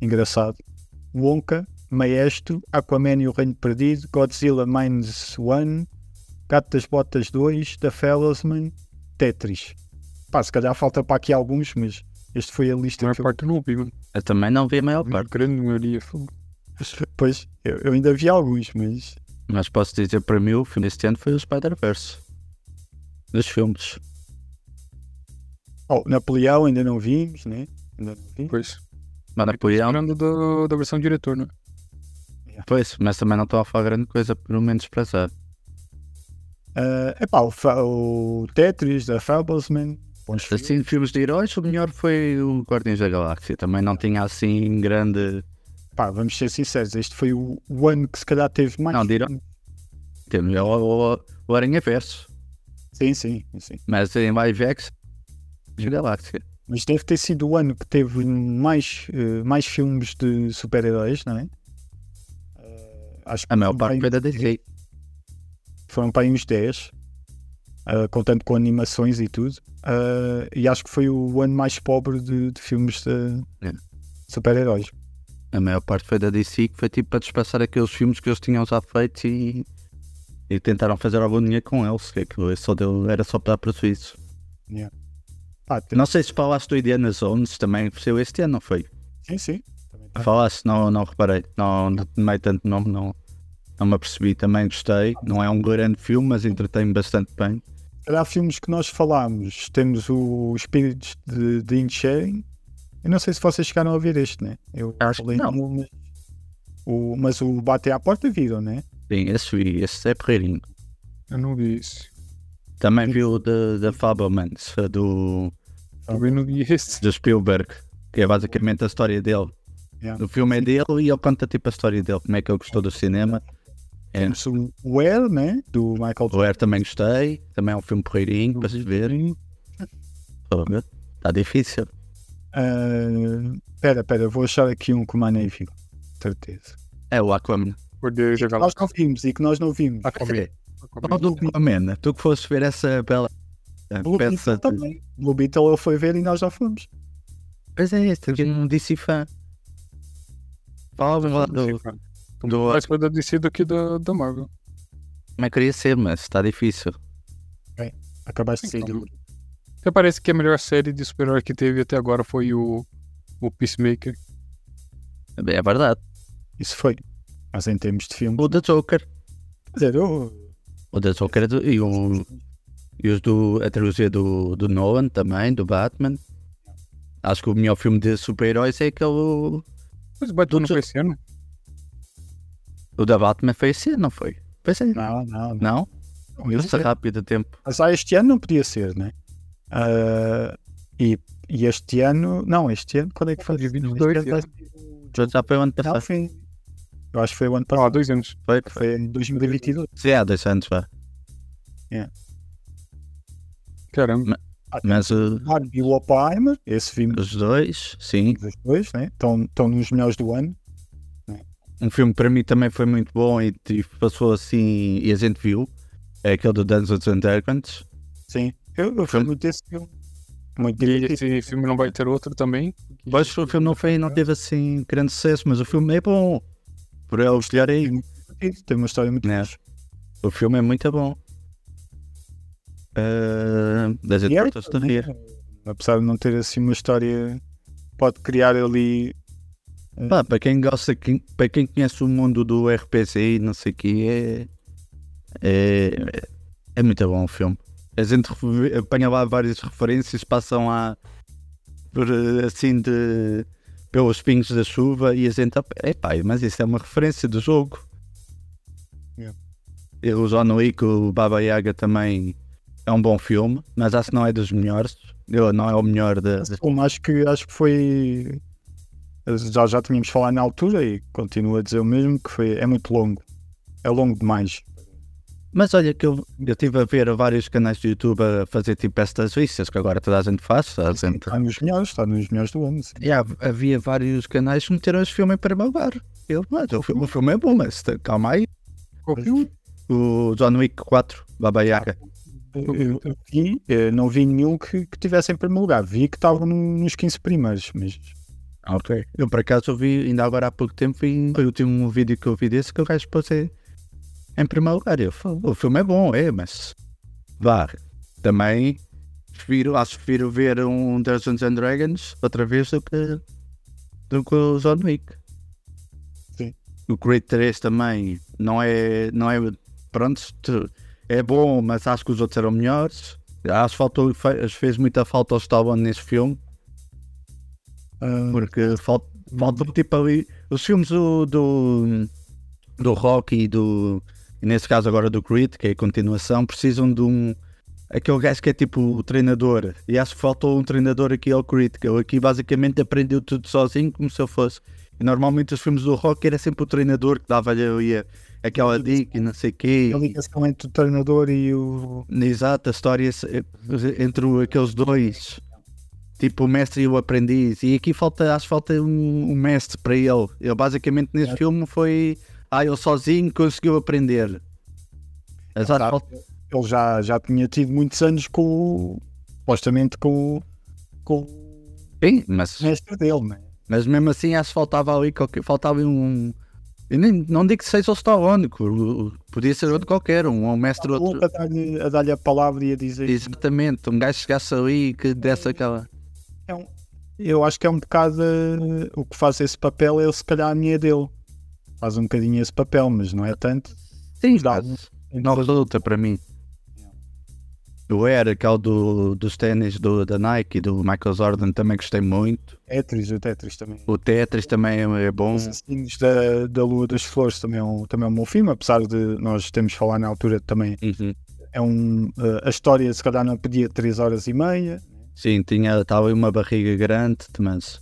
engraçado. Wonka, Maestro, Aquaman e o Reino Perdido, Godzilla Minus One, Gato das Botas 2, The Fellowsman, Tetris. Pá, se calhar falta para aqui alguns, mas este foi a A lista maior que eu... parte eu não vi. Eu também não vi a maior A parte, grande maioria. foi- Pois, eu, eu ainda vi alguns, mas mas posso dizer para mim o filme deste ano foi o Spider-Verse. Dos filmes. Oh, Napoleão ainda não vimos, né? Ainda não vi. Pois. Mas Napoleão, Falando da, da versão diretor, né? pois, mas também não estou a falar grande coisa, pelo menos para já. É epá, o, o Tetris, da Fablesman, filmes. Assim, filmes de heróis, o melhor foi o Guardiões da Galáxia. Também não tinha assim grande. Pá, vamos ser sinceros, este foi o, o ano que se calhar teve mais. Não, de. Temos o, o, o Aranha Verso, Sim, sim, sim. mas em live action, de Galáxia. Mas deve ter sido o ano que teve mais, eh, mais filmes de super-heróis, não é? Eh, acho que A maior parte foi da DC. Foram para aí uns 10, eh, contando com animações e tudo. E acho que foi o ano mais pobre de, de filmes de É. super-heróis. A maior parte foi da DC, que foi tipo para despassar aqueles filmes que eles tinham já feito e, e tentaram fazer algum dinheiro com eles. Que aquilo só deu, era só para dar prejuízo. Tem- Não sei se falaste do Indiana Jones, também saiu este ano, não foi? Sim, sim. Tá. Falaste, não, não reparei. Não, não tomei tanto nome, não, não me apercebi. Também gostei. Não é um grande filme, mas entretém-me bastante bem. Calhar filmes que nós falámos, temos o Espíritos de, de Inisherin. Eu não sei se vocês chegaram a ver este, né? Eu Acho que falei não. num, mas, o, mas o Bate à Porta viram, né? Sim, esse vi, esse é porreirinho. Eu não vi isso. Também vi o da Fablemans, do, Também não vi esse. do Spielberg, que é basicamente a história dele. Yeah. O filme é dele e ele conta tipo a história dele, como é que ele gostou do cinema. É. Temos o Air, né? Do Michael O Air também gostei, também é um filme porreirinho para se verem. Está difícil. Ah, Espera, espera, vou achar aqui um que o Mané viu. Certeza. É o Aquaman. Que nós não vimos e que nós não vimos. Aquaman. Qual do Aquaman? Tu que foste ver essa bela Blue peça. Beetle também. Blue Beetle ele foi ver e nós já fomos. Pois é, este aqui não disse fã. Fala lá do. do Mais foi da DC do que da, da Marvel. Como é que queria ser, mas está difícil. Acabaste de sair Então. Até parece que a melhor série de super-herói que teve até agora foi o, o Peacemaker. É verdade. Isso foi. Mas em termos de filme. O The Joker. Quer dizer, eu. O é do- e, o, e os do, a trilogia do, do Nolan também, do Batman. Acho que o melhor filme de super-heróis é aquele. Mas o Batman não foi esse ano? O da Batman foi esse ano, não foi? Foi esse ano. Não, não, não. Não? Passa ser. rápido tempo. Mas ah, este ano não podia ser, né? Ah, e, e este ano. Não, este ano, quando é que foi? Dia Não, 22, este ano é. vai ser o- Já foi o ano passado. Eu acho que foi o ano Não, há passado. dois anos. Foi, foi. Foi em 2022. Sim, há dois anos, vá. Caramba. Mas uh, Barbie e o Oppenheimer, esse filme os dois, sim. dos dois, né? Estão, estão nos melhores do ano. Um filme que para mim também foi muito bom e tipo, passou assim e a gente viu. É aquele do Dungeons and Dragons. Sim. Eu, eu fui muito desse filme. Muito E esse filme não vai ter outro também? Pois o filme não foi, não teve assim grande sucesso, mas o filme é bom. Por escolher aí. Tem uma história muito fixe. O filme é muito bom. Uh, da gente E é né? Apesar de não ter assim uma história, pode criar ali. Pá, para quem gosta, quem- para quem conhece o mundo do RPG e não sei o que, é, é, é muito bom o filme. A gente apanha lá várias referências, passam lá por assim de pelos pingos da chuva e a gente, é pá, mas isso é uma referência do jogo. Yeah. O John Wick, o Baba Yaga também é um bom filme, mas acho que não é dos melhores. Eu, não é o melhor da. Filme acho que, acho que foi. Já, já tínhamos falado na altura e continuo a dizer o mesmo, que foi, é muito longo. É longo demais. Mas olha que eu eu estive a ver vários canais do YouTube a fazer tipo estas listas que agora toda a gente faz. A gente... Está nos melhores, está nos melhores do ano. sim. E há- havia vários canais que meteram este filme para lugar. Eu, mas o filme, o filme é bom, mas calma aí. Qual filme? O John Wick 4, Baba Yaga. Eu, eu- eu vi, eu não vi nenhum que, que tivesse em primeiro lugar. Vi que estavam no- nos 15 primeiros, mas Ok. Eu por acaso vi, ainda agora há pouco tempo, vi, foi o último vídeo que eu vi desse que o gajo pôs em primeiro lugar. Eu, "Fô, o filme é bom, é, mas vá. Também prefiro, acho que prefiro ver um Dungeons and Dragons outra vez do que, do que o John Wick. Sim. O Creed 3 também não é, não é, pronto, é bom, mas acho que os outros eram melhores. Acho que faltou, fe- fez muita falta ao Stallone nesse filme. ah, Porque falta, falta tipo ali. Os filmes do, do, do Rock e do. E nesse caso agora do Creed, que é a continuação, precisam de um. Aquele gajo que é tipo o treinador. E acho que faltou um treinador aqui ao Creed, que ele aqui basicamente aprendeu tudo sozinho, como se eu fosse. E normalmente os filmes do Rock era sempre o treinador que dava-lhe aquela dica e não sei o quê. a ligação entre o treinador e o. Exato, a história entre aqueles dois, tipo o mestre e o aprendiz. E aqui falta, acho que falta um, um mestre para ele. Ele basicamente nesse É. filme foi. Ah, ele sozinho conseguiu aprender. Acho que Tá. Ele já, já tinha tido muitos anos com o. supostamente com, o- com o Sim, mas, mestre dele, né? mas mesmo assim acho que faltava ali qualquer, faltava um. Eu nem, não digo que seja o Stallone, que o- o- podia ser outro qualquer, um, um mestre outro. Outro a dar-lhe a, dar a palavra e a dizer. Exatamente, um gajo chegasse ali que desse aquela. É um- eu acho que é um bocado eh, o que faz esse papel, é se calhar a minha dele. Faz um bocadinho esse papel, mas não é tanto. Sim, Dá não resulta para mim. O Air, aquele do, dos ténis do, da Nike do Michael Jordan também gostei muito. Tetris, o Tetris também. O Tetris também é, é bom. Os Assassinos da, da Lua das Flores também é, um, também é um bom filme, apesar de nós termos falado na altura também. Uhum. É um, eh, a história se calhar não pedia 3 horas e meia. Sim, tinha estava uma barriga grande, mas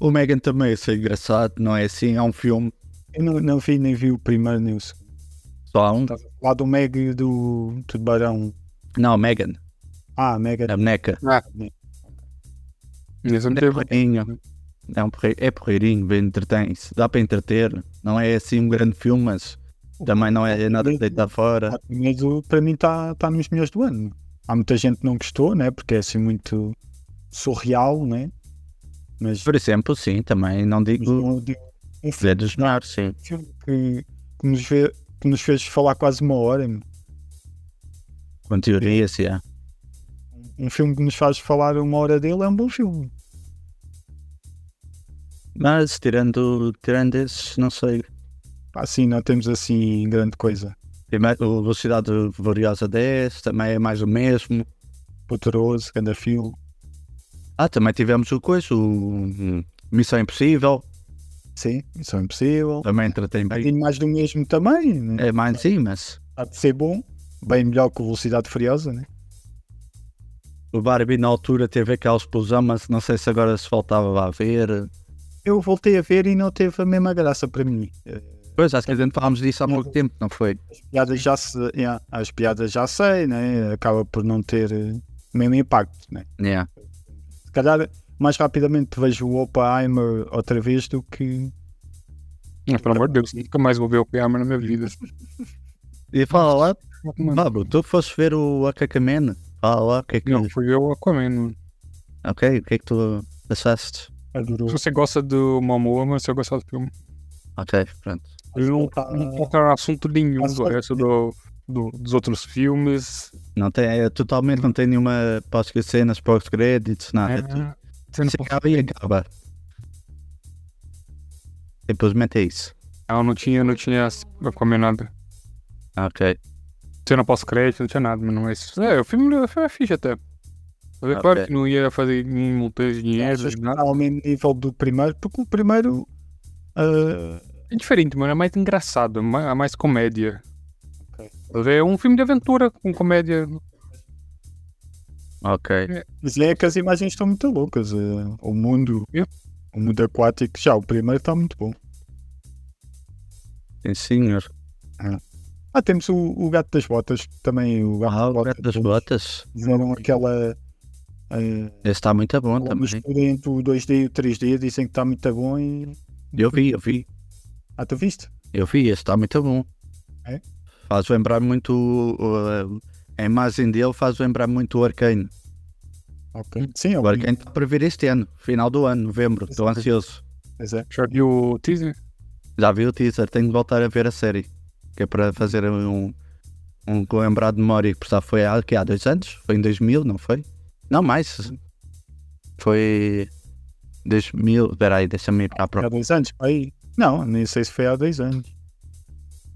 o Megan também é engraçado, não é assim? É um filme, Eu não, não vi nem vi o primeiro nem o segundo. só há um. Estava a falar do Meg do Tubarão. Não, Megan, Ah, Mega. a boneca. Não É teve. porreirinho. É, um é porreirinho, bem entretém-se. Dá para entreter. Não é assim um grande filme, mas também não é nada de deitar fora. Mas o- para mim está tá nos melhores do ano. Há muita gente que não gostou, né? Porque é assim muito surreal, né? Mas, Por exemplo, sim, também não mas digo não digo um filme é dos melhores, sim. que, que, nos vê- que nos fez falar quase uma hora. Com teorias, yeah. Um filme que nos faz falar uma hora dele é um bom filme. Mas tirando, tirando esses, não sei. Pá, sim, não temos assim grande coisa. O Velocidade Furiosa 10 também é mais o mesmo. Poderoso, grande filme. Ah, também tivemos o coisa, o Missão Impossível. Sim, isso é impossível. Também entretém bem. bocadinho mais do mesmo também. Né? É mais sim, mas Há de ser bom. Bem melhor que o Velocidade Furiosa, né? o Barbie na altura teve aquela explosão, mas não sei se agora se faltava a ver. Eu voltei a ver e não teve a mesma graça para mim. Pois, acho que a gente falámos disso há pouco tempo, não foi? As piadas já, se, yeah, as piadas já sei, né? Acaba por não ter o mesmo impacto, né? Yeah. Se calhar mais rapidamente vejo o Oppenheimer outra vez do que. Mas, pelo amor de Deus, nunca mais vou ver o Piama na minha vida. E fala lá, Pablo, tu foste ver o Akakamena? Fala lá, o que é que. não, fui eu Aquaman. mano. Ok, o que é que tu achaste? Adorou. Se você gosta do Momoa, mas você vai gostar do filme. Ok, pronto. Não, Tá- não toca assunto nenhum do resto do, do- dos outros filmes. Não tem, é, totalmente não tem nenhuma pós-cenas, pós-créditos, nada. Você não acaba e acaba. Simplesmente é isso. Não, não tinha, não tinha nada. Ok. Cena pós-crédito, não tinha nada, mas não é isso. É, o filme, o filme é fixe até. Mas é claro que não ia fazer nenhum montanha de dinheiro, nada. está ao mesmo nível do primeiro? Porque o primeiro. ah, É diferente, mano. É mais engraçado, é mais, é comédia. Ok. É um filme de aventura com comédia. Ok. mas é que as imagens estão muito loucas. eh, o mundo. Yeah. O mundo aquático. Já, o primeiro está muito bom. Sim, senhor. Ah, temos o, o Gato das Botas. Também o Gato Ah, das o gato das Botas. Fizeram aquela. eh, Esse está muito bom também. mistura entre o 2D e o 3D. Dizem que está muito bom e. Eu vi, eu vi. Ah, tu viste? Eu vi, esse está muito bom. É? Faz lembrar muito. o- a imagem dele faz lembrar muito o Arcane. Ok. Sim, é O Arcane está para vir este ano, final do ano, novembro. Estou ansioso. Pois é. Já viu o teaser? Já vi o teaser, tenho de voltar a ver a série. Que é para fazer um, um lembrar de memória. Que já foi há, que, há dois anos? Foi em 2000, não foi? Não, mais. Foi. 2000. Espera aí, deixa-me ir para a Há próxima. dois anos? Aí. Não, nem sei se foi há dois anos.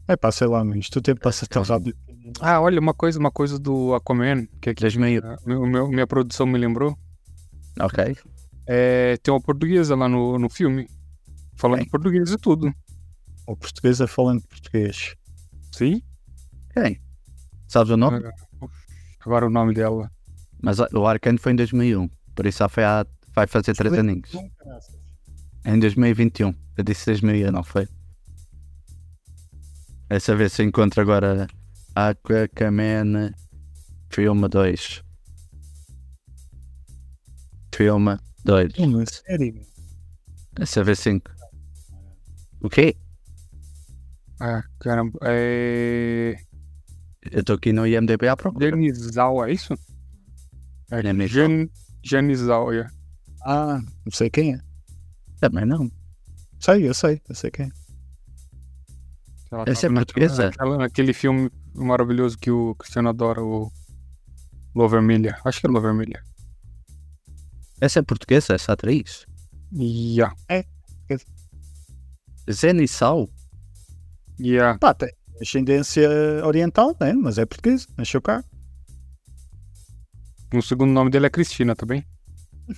É pá, sei lá, mas tu tempo passa tão rápido. Ah, olha, uma coisa, uma coisa do Aquaman, que aqui 2000. ah, meu, meu- minha produção me lembrou. Ok. É, tem uma portuguesa lá no, no filme. Falando Quem? português e tudo. O portuguesa falando português. Sim? Quem? Sabes o nome? Agora o nome dela. Mas o Arcane foi em 2001. Por isso já foi há, vai fazer três aninhos. Em 2021. Eu disse 2001, não foi? É saber se encontro agora Aquaman Filme 2. Filme 2. Uma série. É saber se. O quê? Ah, caramba. É. Eu estou aqui no IMDB à procura. Janizal, é isso? É Janizal. Jan, Janizal, é. Ah, não sei quem é. Também não. Sei, eu sei, eu sei quem é. Ela Essa tava é portuguesa? naquela- naquele filme maravilhoso que o Cristiano adora, o Lua Vermelha. Acho que é Lua Vermelha. Essa é portuguesa, essa atriz? Yeah. Zenissal? Yeah. Pá, tem ascendência oriental, né? Mas é português, nasceu cá. O segundo nome dele é Cristina, tá bem?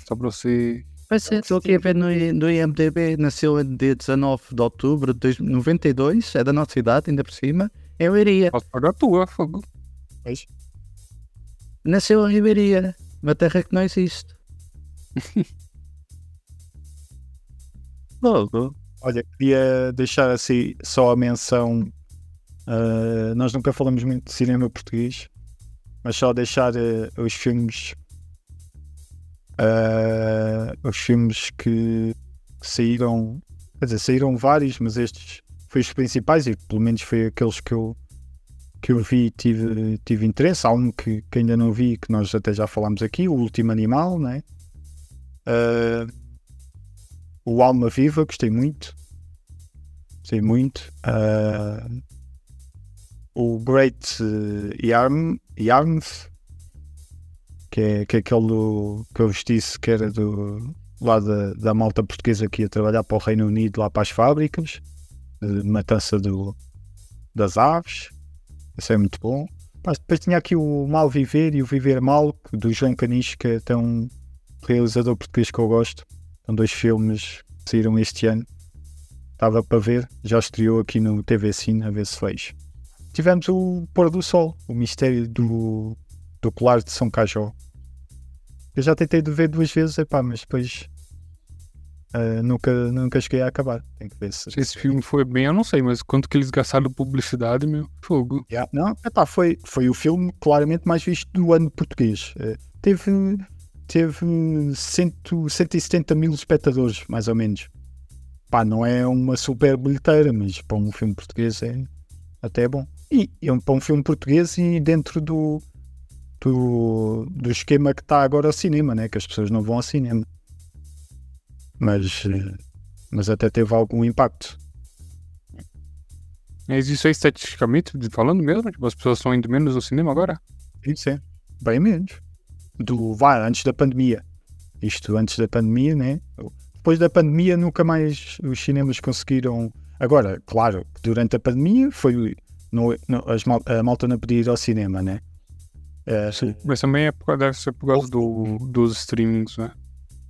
Só pra você. Pois é, estou aqui a ver no, no IMDB. Nasceu em dia 19 de outubro de 92. É da nossa idade, ainda por cima. Eu iria. Posso pagar a tua, fogo. Pois. Nasceu em Iberia, uma terra que não existe. <laughs> Logo. Olha, queria deixar assim só a menção. ah, nós nunca falamos muito de cinema português, mas só deixar ah, os filmes. Ah, os filmes que, saíram. Quer dizer, saíram vários, mas estes foi os principais e pelo menos foi aqueles que eu, que eu vi e tive, tive interesse. Há um que, que ainda não vi, que nós até já falámos aqui, O Último Animal, né? Ah, o Alma Viva, gostei muito. Gostei muito. Ah, o Great uh, Yarm, que é, que é aquele do, que eu vos disse que era do, lá da, da malta portuguesa que ia trabalhar para o Reino Unido, lá para as fábricas, de matança do, das aves. Isso é muito bom. Mas depois tinha aqui o Mal Viver e o Viver Mal, do João Caniche, que é um realizador português que eu gosto. São dois filmes que saíram este ano. Estava para ver, já estreou aqui no TV Cine, a ver se fez. Tivemos o Pôr do Sol, o mistério do, do colar de São Cajó. Eu já tentei de ver duas vezes, epá, mas depois uh, nunca, nunca cheguei a acabar. Tem que ver se. Se esse filme foi bem, eu não sei, mas quanto que eles gastaram de publicidade, meu fogo. Yeah. Não, epá, foi, foi o filme claramente mais visto do ano português. Uh, teve teve cento, 170 mil espectadores, mais ou menos. Pá, não é uma super bilheteira, mas para um filme português é até bom. E, e para um filme português e dentro do, do, do esquema que está agora ao cinema, né? que as pessoas não vão ao cinema. Mas, mas até teve algum impacto. Mas isso é estatisticamente falando mesmo? Tipo, as pessoas estão indo menos ao cinema agora? Isso é, bem menos. Do, antes da pandemia. Isto antes da pandemia, né? Depois da pandemia nunca mais os cinemas conseguiram. Agora, claro, durante a pandemia foi. No, no, as a malta não podia ir ao cinema, né? É, Sim. Mas também é por, deve ser por causa do, dos streamings, né?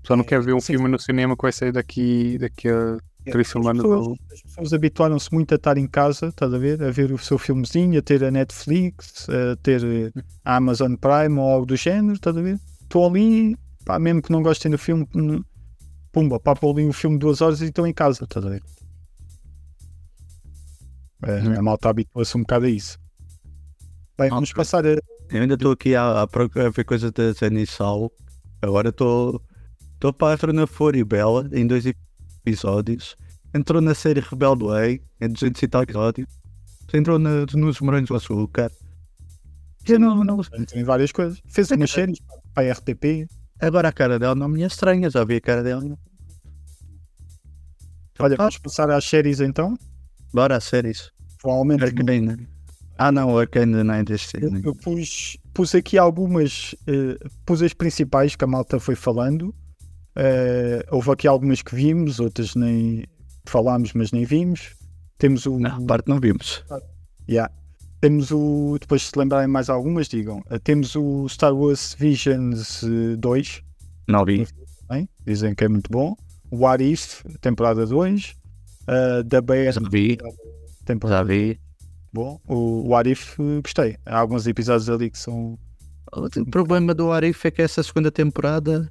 Só não é, quer ver um sim. filme no cinema que vai sair daqui, daqui a é, três semanas. As pessoas, as pessoas habituaram-se muito a estar em casa, estás a ver? A ver o seu filmezinho, a ter a Netflix, a ter a Amazon Prime ou algo do género, estás a ver? Estou ali, pá, mesmo que não gostem do filme, pumba, pá, ali um filme duas horas e estou em casa, estás a ver? É, hum. A malta habitua-se um bocado a isso. Bem, vamos passar a. Eu ainda estou aqui a, a, ver coisas da Zenissal. Agora estou Estou para na Bela em dois episódios. Entrou na série Rebelde Way em 200 e tal episódios. Entrou na, nos Morangos do Açúcar. Eu não, não... Tem várias coisas. Fez umas séries para a RTP. Agora a cara dela não me é estranha, já vi a cara dela. Olha, vamos passar às séries então? Bora às séries. Provavelmente. Arcane. Ah não, Arcane não é deste. Eu, eu pus, pus aqui algumas, uh, pus as principais que a malta foi falando Uh, houve aqui algumas que vimos, outras nem falámos, mas nem vimos. Temos o. Não, parte não vimos. Yeah. Temos o. Depois, se lembrarem mais algumas, digam. Uh, temos o Star Wars Visions 2. Não vi. Dizem que é muito bom. O What If, temporada 2. Uh, da BR. Já vi. Temporada. Já vi. Bom, o What If, gostei. Há alguns episódios ali que são. O problema do What If é que essa segunda temporada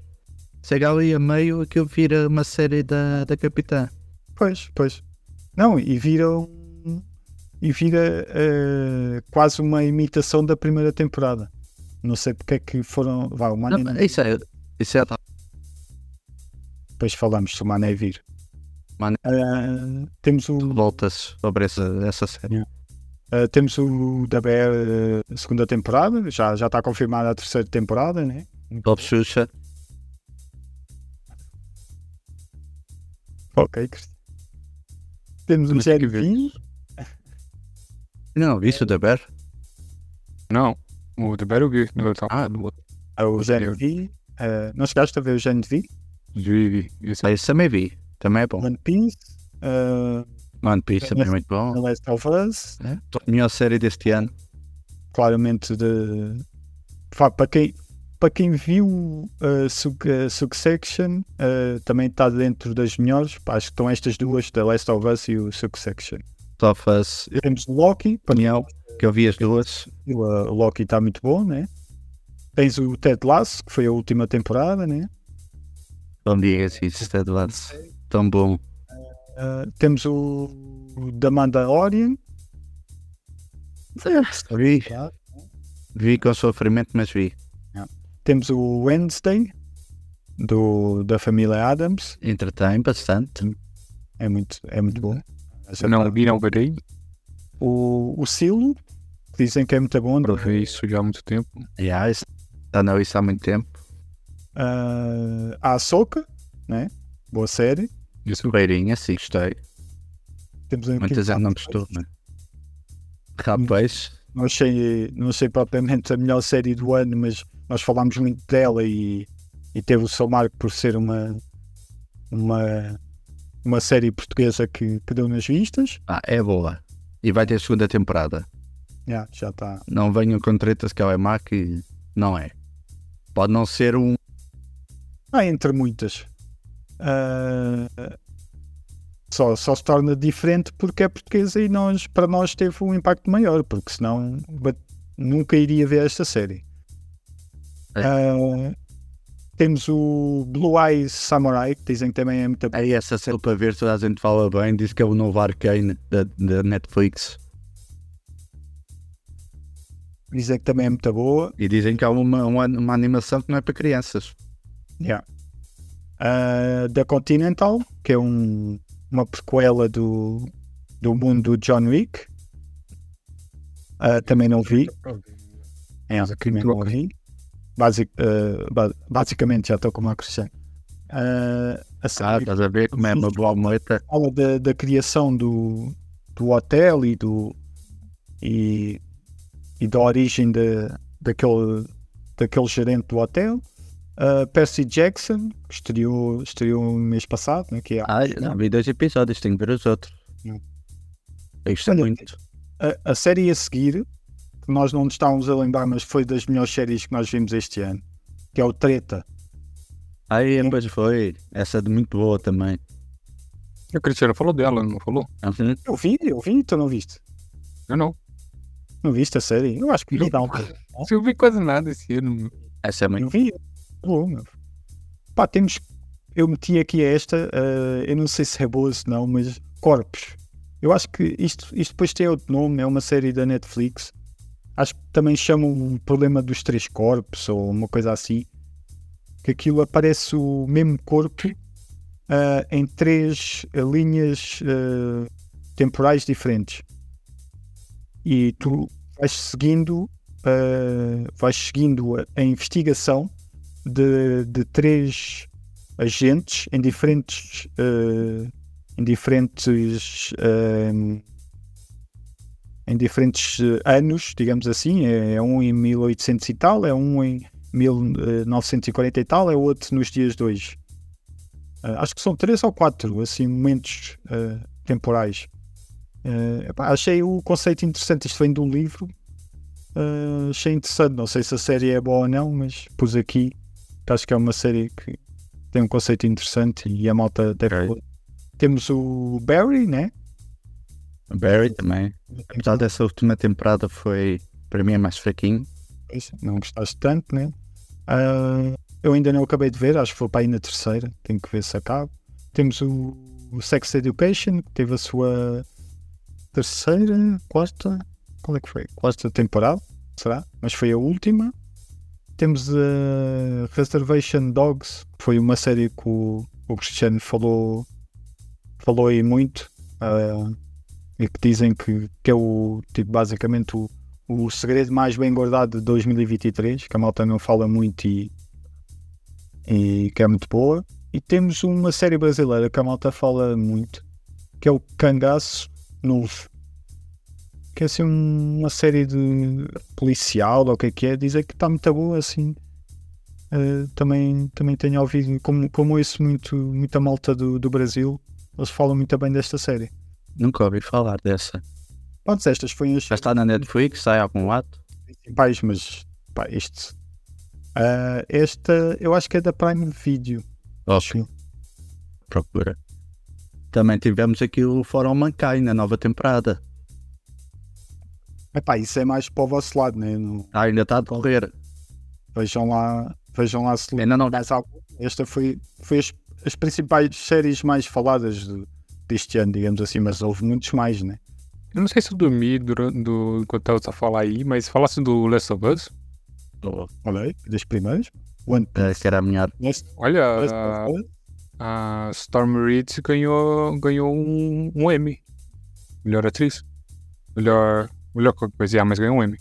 chega ali a meio aquilo vira uma série da, da Capitã. Pois, pois. Não, e vira um, e vira uh, quase uma imitação da primeira temporada. Não sei porque é que foram. Vá, o Mané. Não, isso é. Isso é. Depois falamos se o Mané vir. Mané. Uh, temos o. Voltas sobre essa, essa série. Uh, temos o da BR uh, segunda temporada, já, já está confirmada a terceira temporada, né? Top Xuxa. Ok, Cristian. Temos um Gen V. Não, viste o The Bear? Não, o The Bear eu vi. No, ah, no... Ah, o V. Uh, não chegaste a ver o Gen V? Vi, vi. Esse, ah, esse também vi. Também é bom. One Piece. Uh, One Piece também é muito bom. The Last of Us. É? A melhor série deste ano. Claramente de. Para quem, para quem viu uh, Succession, uh, também está dentro das melhores. Pá, acho que estão estas duas, The Last of Us e o Succession. Of Us. Temos o Loki, para que eu vi as duas. O, o Loki está muito bom, né? Tens o Ted Lasso, que foi a última temporada, né? Não digas isso, Ted Lasso. Tão bom. Uh, temos o, o The Mandalorian. Vi. Vi com sofrimento, mas vi. Temos o Wednesday, do, da família Adams. Entretém bastante. É muito, é muito bom. Essa não vi, não verei. O, o Silo, dizem que é muito bom. Para ver isso já há muito tempo. Yeah, isso, já não isso há muito tempo. Uh, a Ahsoka, né? Boa série. Isso. Beirinha, sim, gostei. Temos Muita gente não gostou, né? Rapaz, Não achei, não achei propriamente a melhor série do ano, mas nós falámos muito dela e, e teve o seu marco por ser uma, uma, uma série portuguesa que, que deu nas vistas. ah, é boa. E vai ter segunda temporada. Já, já está. Não venham com tretas que ela é má, que não é. Pode não ser um. Ah, entre muitas. Ah, só, só se torna diferente porque é portuguesa e nós, para nós teve um impacto maior, porque senão nunca iria ver esta série. É. Ah, temos o Blue Eyes Samurai, que dizem que também é muito. É essa série para ver, toda a gente fala bem. Diz que é o novo Arcane da, da Netflix. Dizem que também é muito boa. E dizem que há uma, uma, uma animação que não é para crianças. Yeah. Ah, da Continental, que é um- uma prequela do, do mundo do John Wick. Ah, também não vi. É, também não vi. Basic, ba- basicamente já estou com uma Cristiano. Ah, a Ah, estás a ver como é uma boa moita. fala da, da criação do, do hotel e do e, e da origem de, daquele, daquele gerente do hotel. Uh, Percy Jackson, que estreou, estreou no mês passado, né, que é Ah, não, vi dois episódios, tenho que ver os outros. Hum. Eu gostei Olha, muito. a, a série a seguir, que nós não nos estávamos a lembrar, mas foi das melhores séries que nós vimos este ano, que é o Treta. Aí Sim. depois foi. Essa é de muito boa também. O Cristiano falou dela, não falou? Uhum. Eu vi, eu vi, tu não viste? Eu não. Não viste a série? Eu acho que vi, não. Se <laughs> eu vi quase nada esse ano. Essa é muito. Eu vi. Boa, meu. Pá, temos. Eu meti aqui esta, eh, eu não sei se é boa se não, mas Corpos. Eu acho que isto, isto depois tem outro nome, é uma série da Netflix. Acho que também chamam o problema dos três corpos ou uma coisa assim. Que aquilo aparece o mesmo corpo eh, em três eh, linhas eh, temporais diferentes. E tu vais seguindo, eh, vais seguindo a, a investigação de, de três agentes em diferentes eh, em diferentes eh, em diferentes anos, digamos assim, é, é um em 1800 e tal, é um em 1940 e tal, é outro nos dias de hoje. Eh, acho que são três ou quatro assim momentos eh, temporais. Eh, epá, achei o conceito interessante. Isto vem um livro. Achei interessante. Não sei se a série é boa ou não, mas pus aqui. Que Acho que é uma série que tem um conceito interessante e a malta deve. Ok. pôr. Temos o Barry, né? Barry também. Apesar dessa última temporada foi. Para mim é mais fraquinho. Pois, Não gostaste tanto, né? Ah, eu ainda não acabei de ver, acho que vou para aí na terceira. Tenho que ver se acaba. Temos o, o Sex Education, que teve a sua terceira, quarta. Qual é que foi? Quarta temporada, será? Mas foi a última. Temos a Reservation Dogs, foi uma série que o, o Cristiano falou, falou aí muito. ah, e que dizem que, que é o tipo basicamente o, o segredo mais bem guardado de 2023, que a malta não fala muito e, e que é muito boa. E temos uma série brasileira que a malta fala muito, que é o Cangaço Novo. Que é assim um- uma série de policial ou o que é que é, dizem que está muito boa assim. Eh, também, também tenho ouvido, como, como isso muito, muita malta do, do Brasil, eles falam muito bem desta série. Nunca ouvi falar dessa. Pronto, estas foram as Já está na Netflix, sai algum lado. principais, mas pá, este. ah, esta eu acho que é da Prime Video. Ok, procura. Também tivemos aqui o Fórum Mankai na nova temporada. Epá, isso é mais para o vosso lado, né? Não- Ah, ainda está a decorrer. vejam lá, vejam lá se Ainda não. mais algo. Esta foi, foi as, as principais séries mais faladas do- deste ano, digamos assim, mas houve muitos mais, né? Eu não sei se eu dormi durante, do, enquanto eu estava a falar aí, mas falasse do Last of Us. Olha aí, das primeiras. One Parece que era a melhor. Last- Olha, Last a, of Us. a Storm Reed ganhou, ganhou um, um Emmy. Melhor atriz. Melhor. Melhor coisa, mas ganhou um Emmy.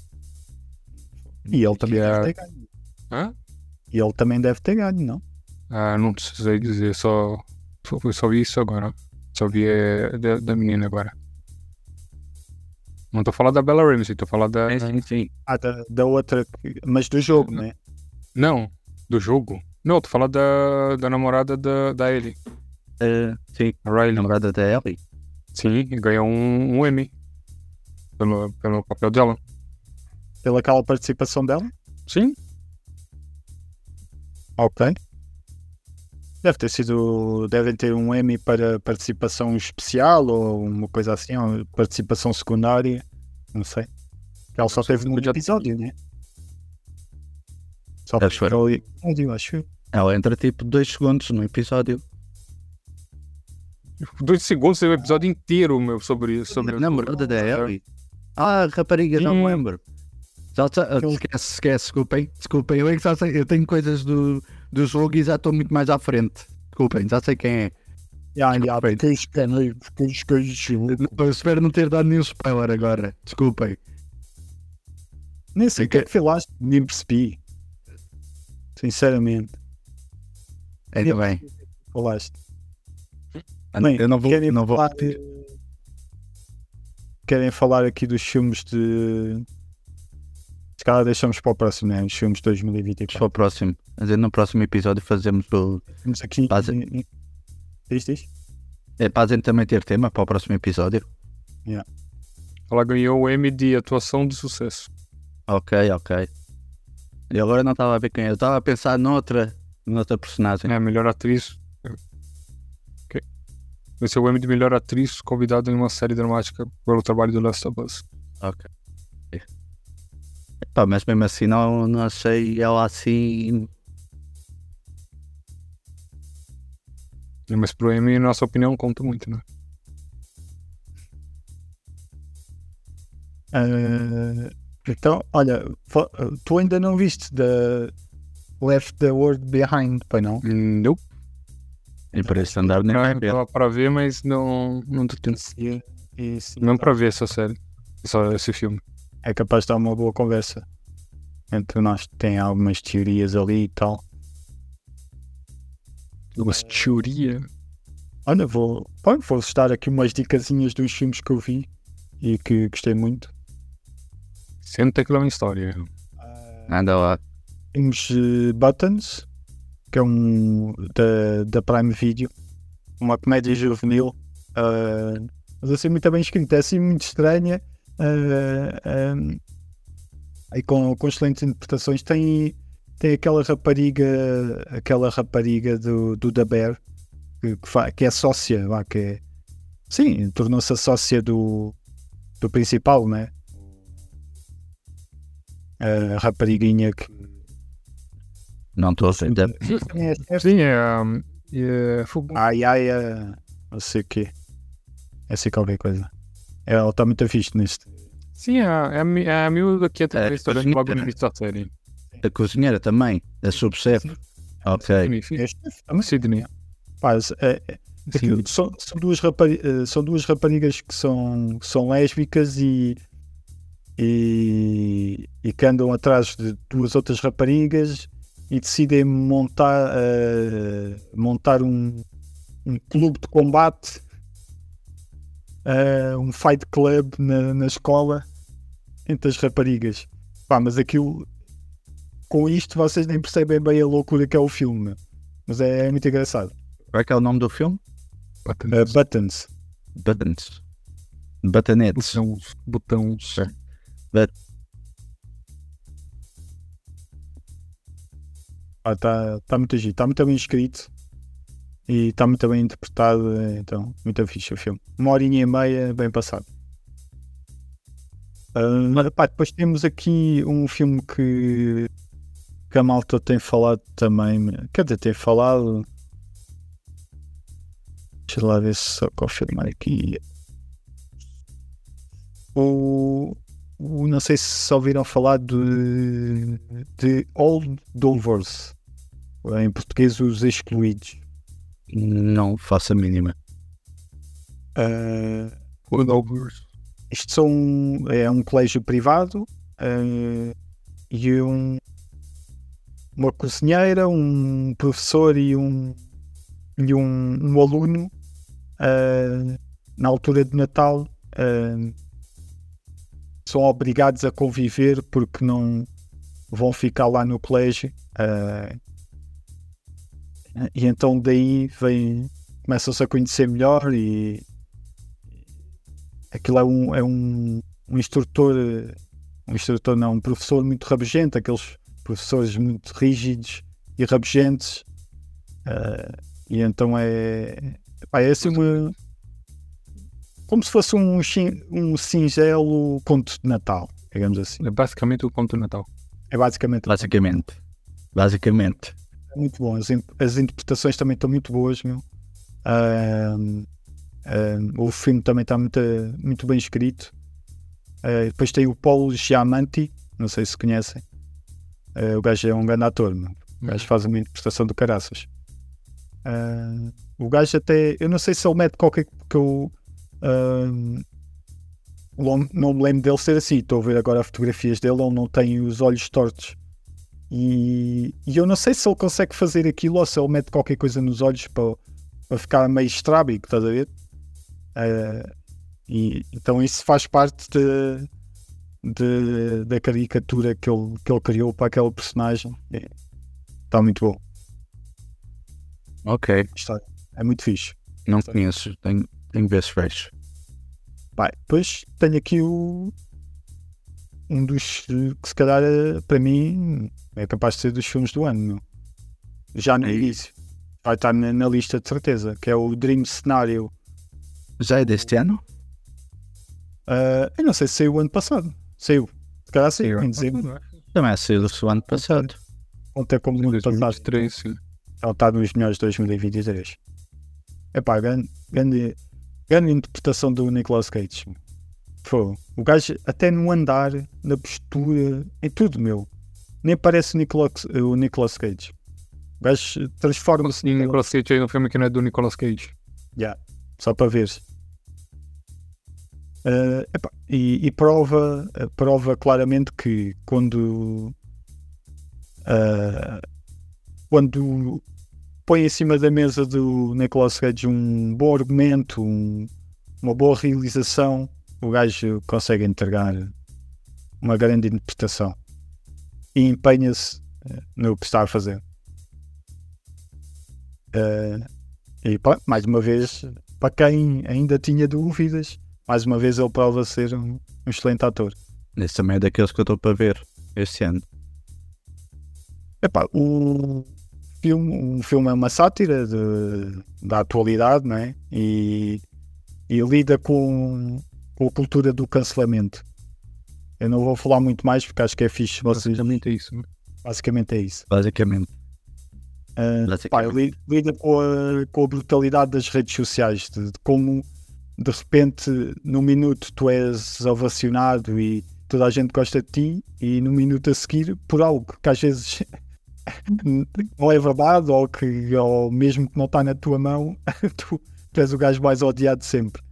E ele também é- deve ter ganho. Hã? E ele também deve ter ganho, não? Ah, não sei dizer, só, só, só vi isso agora. Só vi eh, da, da menina agora. Não estou a falar da Bella Ramsey, estou a falar da. Sim, sim, sim. Ah, da, da outra, mas do jogo, né? Não, do jogo. Não, estou a falar da, da namorada da, da Ellie, Eh, sim, a Riley. namorada da Ellie. Sim, ganhou um, um Emmy pelo, pelo papel dela. Pela aquela participação dela. Sim, Ok. Deve ter sido. Devem ter um Emmy para participação especial ou uma coisa assim, ou participação secundária. Não sei. Ela só teve um episódio, né? Só teve um episódio, acho eu. Ela entra tipo dois segundos no episódio. dois segundos teve o episódio inteiro meu, sobre, sobre A namorada da Ellie. Ah, rapariga, não Sim. me lembro. Já, já, Aquele- esquece, esquece, desculpem. Desculpem, eu, é já sei, eu tenho coisas do, do jogo e já estou muito mais à frente. Desculpem, já sei quem é. Ya, Perfeito. porque escanei, porque escanei. Não, Eu espero não ter dado nenhum spoiler agora. Desculpem. Nem sei o que é que falaste, nem percebi. Sinceramente, Ainda bem. falaste. Bem, eu não vou. Não vou repetir. Querem falar aqui dos filmes de. Se calhar deixamos para o próximo, né? Os filmes de Vamos 2024. para o próximo. Mas no próximo episódio fazemos o. Temos aqui. Passa. Diz, diz. É para a gente também ter tema para o próximo episódio. Ela ganhou o Emmy de atuação de sucesso. Ok, ok. E agora não estava a ver quem é. Eu estava a pensar noutra, noutra personagem. É a melhor atriz. Venceu o Emmy de melhor atriz convidada em uma série dramática pelo trabalho do Last of Us. Ok. Mas mesmo assim não, não achei ela assim. Mas pro Emmy, a nossa opinião conta muito, né? Ah, então, olha, tu ainda não viste da Left the World Behind, pai não? Nope. E por esse andar nem Não, vai ver. estava para ver, mas não não tô tendo. E, e sim, Não para ver essa série. Só esse filme. é capaz de dar uma boa conversa entre nós. Tem algumas teorias ali e tal. Uma teoria. Olha, vou, bom, vou listar aqui umas dicasinhas dos filmes que eu vi e que gostei muito. Senta que lá uma história. Anda lá. Temos eh, Buttons, que é um da, da Prime Video, uma comédia juvenil, ah, mas assim muito bem escrita, é assim muito estranha ah, ah, e com, com excelentes interpretações. Tem, tem aquela rapariga, aquela rapariga do, do Da Bear, que, que, fa- que é sócia, lá, que é, sim, tornou-se a sócia do, do principal, né? A rapariguinha que Não estou a é Sim, é. é fogo. Ai, ai, ai, não sei o quê. É sei qualquer coisa. Ela está muito fixe neste. Sim, é, é, é a miúda que é É, a história sim. logo no início da série. A cozinheira também. A subchefe. Ok. Sim. Sydney. Paz, é, é, aquilo, são, são, duas rapari eh, são duas raparigas que são, são lésbicas e, e, e que andam atrás de duas outras raparigas e decidem montar, eh, montar um, um clube de combate, eh, um fight club na, na escola entre as raparigas. Pá, mas aquilo com isto vocês nem percebem bem a loucura que é o filme, mas é, é muito engraçado. Qual é que é o nome do filme? Uh, buttons. Buttons. Butanetes. Botões. Botões. Está tá muito giro, está muito bem escrito e está muito bem interpretado, então, muito fixe o filme. Uma horinha e meia, bem passado. Ah, pá, depois temos aqui um filme que, que a malta tem falado também, quer dizer, tem falado. Deixa lá ver se só confirmar aqui. O, o- não sei se ouviram falar de, de Old Dovers, em português, os excluídos. Não faço a mínima. Holdovers. isto são, é um colégio privado ah, e um, uma cozinheira, um professor e um, e um, um aluno ah, na altura de Natal ah, são obrigados a conviver porque não vão ficar lá no colégio. ah, e então daí vem, começam-se a conhecer melhor e aquilo é um, é um, um instrutor, um instrutor não, um professor muito rabugento, aqueles professores muito rígidos e rabugentes. ah, e então é, pá, é assim uma, como se fosse um, um singelo conto de Natal, digamos assim. É basicamente o conto do Natal. É basicamente Basicamente. Basicamente. Muito bom. As, as interpretações também estão muito boas, meu. O filme também está muito, muito bem escrito. Ah, depois tem o Paulo Giamanti, não sei se conhecem. Ah, o gajo é um grande ator, meu. O gajo faz uma interpretação do caraças. Ah, o gajo até. Eu não sei se ele mete qualquer. que eu. não me lembro dele ser assim. Estou a ver agora fotografias dele. Ele não tem os olhos tortos. E, e eu não sei se ele consegue fazer aquilo ou se ele mete qualquer coisa nos olhos para, para ficar meio estrábico, estás a ver? Ah, e, então isso faz parte de, de- da caricatura que ele, que ele criou para aquele personagem. Está muito bom. Ok. Está, é muito fixe. Não conheço. Tenho, tenho ver se vejo. Pá, depois tenho aqui o um dos que se calhar eh, para mim é capaz de ser dos filmes do ano, meu. Já no É início. Vai estar na, na lista de certeza, que é o Dream Scenario. Já é deste ano? Ah, eu não sei se saiu o ano passado. Saiu. Se calhar saiu em dezembro. Também é saiu do ano passado. Conta como no ano passado. 2023, sim. Ela está nos melhores de 2023. Epá, grande, grande, grande interpretação do Nicolas Cage. Foi. O gajo, até no andar, na postura, em tudo, meu. Nem parece o Nicolas, o Nicolas Cage. O gajo transforma-se E naquela- Nicolas Cage aí no filme que não é do Nicolas Cage. Yeah, só para ver. Eh, epá, e, e prova, prova claramente que quando eh, quando põe em cima da mesa do Nicolas Cage um bom argumento, um- uma boa realização, o gajo consegue entregar uma grande interpretação e empenha-se eh, no que está a fazer. Eh, e pá, mais uma vez, para quem ainda tinha dúvidas, mais uma vez ele prova ser um, um excelente ator. Esse também é daqueles que eu estou para ver este ano. Epá, o filme, um filme é uma sátira de- da atualidade, não é? E, e lida com, com a cultura do cancelamento. Eu não vou falar muito mais porque acho que é fixe. Vocês, Basicamente é isso. né? basicamente é isso. Basicamente. Basicamente. pá, li- lida com a, com a brutalidade das redes sociais, de, de como de repente num minuto tu és ovacionado e toda a gente gosta de ti, e no minuto a seguir por algo que às vezes <laughs> não é verdade, ou que ou mesmo que não está na tua mão, <laughs> tu, tu és o gajo mais odiado sempre.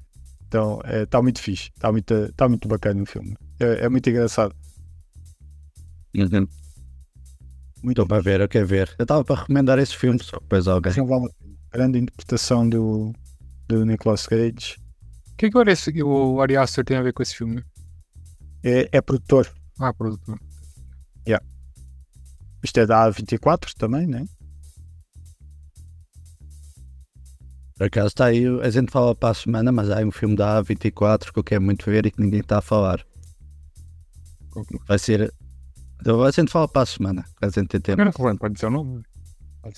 Então está muito fixe, está muito, tá muito bacana o filme. É, é muito engraçado. Uhum. Muito Estou para ver, eu quero ver. Eu estava para recomendar esse filme, só depois alguém. Sim, vale. Grande interpretação do, do Nicolas Cage. O que, que o Ari- o Ari Aster tem a ver com esse filme? É, é produtor. Ah, produtor. Isto é da A24 também, né? Por acaso está aí, a gente fala para a semana, mas há um filme da A24 que eu quero muito ver e que ninguém está a falar. Vai ser. Então, a gente fala para a semana, a gente tem tempo. Não pode dizer o nome.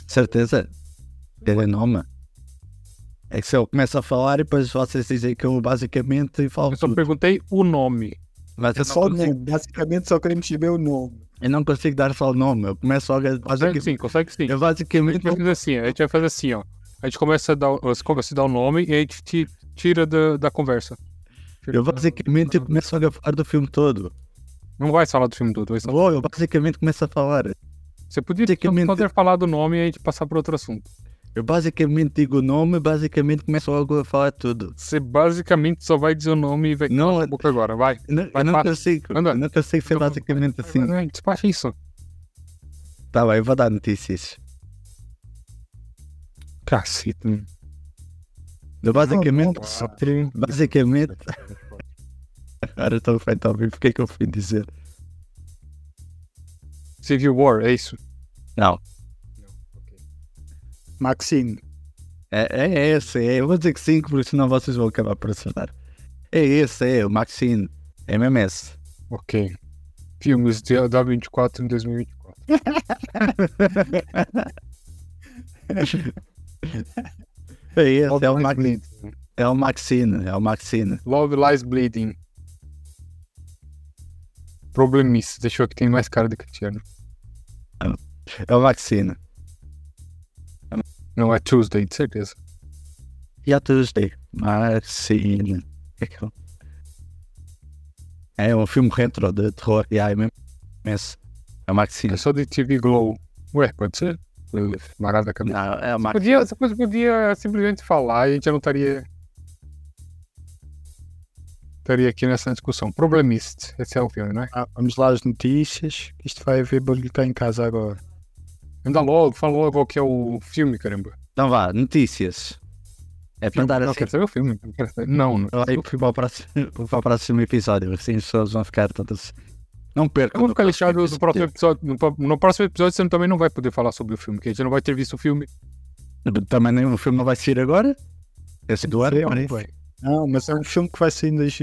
Certeza? Ter nome? É que se eu começo a falar e depois vocês dizem que eu basicamente falo Eu só tudo. perguntei o nome. Mas eu, Só consigo, nome. Basicamente só queremos saber o nome. eu não consigo dar só o nome. Eu começo logo a. Consegue sim, consegue sim. eu A basicamente. gente vai fazer assim, a gente vai fazer assim, ó. A gente começa a dar, começa a dar o nome e a gente ti- tira da, da conversa. Eu basicamente eu começo a falar do filme todo. Não vai falar do filme todo. Vai só... Oh, eu basicamente começo a falar. Você podia basicamente- só ter falado o nome e a gente passar para outro assunto. Eu basicamente digo o nome, basicamente começo logo a falar tudo. Você basicamente só vai dizer o nome e vai Não, agora, vai. não, Vai, eu não consigo. Anda. Eu não consigo ser basicamente assim. Vai, vai, Despacha isso. Tá bem, eu vou dar notícias. Cacete. Eu basicamente. Não, Basicamente. <laughs> Agora estou feito a ouvir. Porquê que eu fui dizer? Civil War, é isso? Não. Maxine. É, é esse, é. Eu vou dizer que 5, porque senão vocês vão acabar por acertar. É esse, é o Maxine. MMS. Ok. Filmes de, da 24 em 2024. <laughs> É é o, Lies Max, Bleeding. é o Maxine. É o Maxine. Love Lies Bleeding. Problemista. Deixa eu ver que tem mais cara de Cristiano. É o Maxine. Não, é Tuesday, de certeza. E a Tuesday. Maxine. É É um filme retro de terror. E aí mesmo. É o Maxine. É só de TV Glow. Ué, pode ser? Marada da cabeça. Não, é o Maxine. Podia, você podia simplesmente falar e a gente já não estaria. Estaria aqui nessa discussão. Problemist. Esse é o filme, não é? Ah, vamos lá às notícias. Isto vai haver barulho cá em casa agora. Anda logo, fala logo qual que é o filme, caramba. Então vá, notícias. É para dar não, assim. quero saber o filme. Não, quero saber. não, não. Eu fui para o próximo, para o próximo episódio, assim as pessoas vão ficar todas. Não percam. Eu vou ficar lixado próximo no próximo episódio. No, no próximo episódio você também não vai poder falar sobre o filme, porque a gente não vai ter visto o filme. Também nenhum filme não vai sair agora. Esse do ano, não mas é um filme que vai sair em dois-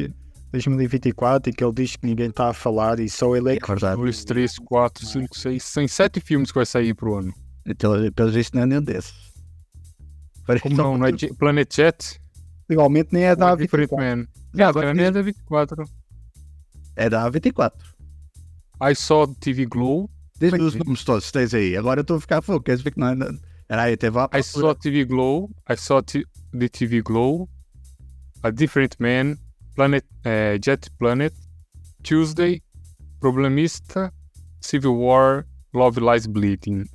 2024 e que ele diz que ninguém está a falar e só ele é É que verdade. 2, 3, 4, 5, 6. São sete filmes que vai sair pro ano. Então, Pelo visto, não é nenhum desses. Parece Como não? Não é Planet Jet? igualmente nem é da Ou é Different A24. Man. Já, Ah, agora Planet é da 24. É da A24. I saw TV Glow. É os nomes todos, tens aí. Agora eu estou a ficar fogo. Queres ver que não é. aí, teve lá. I saw TV Glow. I saw the TV Glow. A Different Man. Planet, eh, Jet Planet. Tuesday. Problemista. Civil War. Love Lies Bleeding.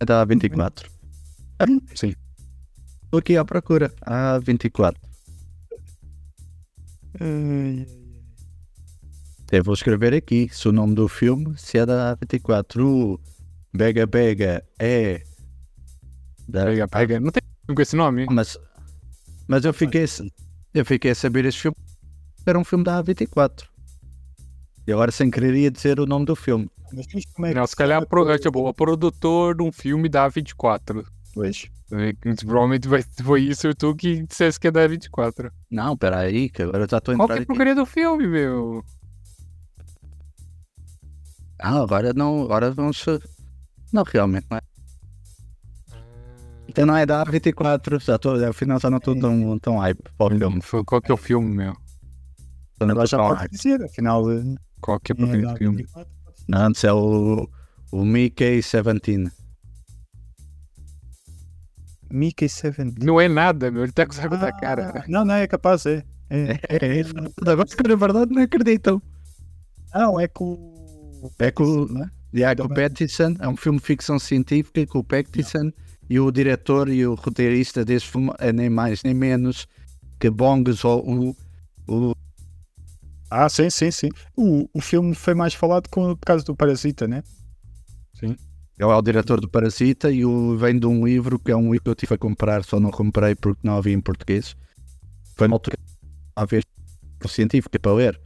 É da A24. Sim. Estou aqui à procura. A24. Ai, Eu vou escrever aqui se o nome do filme se é da A24. O Bega Bega é. Da... Pega, pega. Não tem filme com esse nome? Mas, mas eu, fiquei, eu fiquei a saber este filme. Era um filme da A24. E agora sem querer ia dizer o nome do filme. Mas como é que Não, se calhar sabe pro, é, tipo, o produtor de um filme da 24. Pois. É, Provavelmente vai, foi isso tu que dissesse que é da 24. Não, espera aí, que agora eu já estou a Qual entrar que é a porcaria do filme, meu? Ah, agora não, agora vamos. Não, realmente não é. Então não é da A24, já estou, afinal já não estou tão, tão hype para o filme. Foi- Qual que é o filme, meu? Agora estou já pode dizer, afinal. eh, Qual que é é do filme? A24. Não, antes é o, o Mickey 17. Mickey 7. Não é nada, meu. Ele tá com o saco da Ah, cara. Não, não, é capaz, é. É, É isso. Agora que na verdade não acreditam. Não, é com. É com, né? yeah, com o Também. Pattinson, é um filme de ficção científica com o Pattinson e o diretor e o roteirista deste filme é nem mais nem menos que Bong ou o, o Ah, sim, sim, sim. O, o filme foi mais falado com, por causa do Parasita, né? Ele é o diretor do Parasita e o, vem de um livro que é um livro que eu tive a comprar, só não comprei porque não havia em português. Foi na altura a ver científica para ler.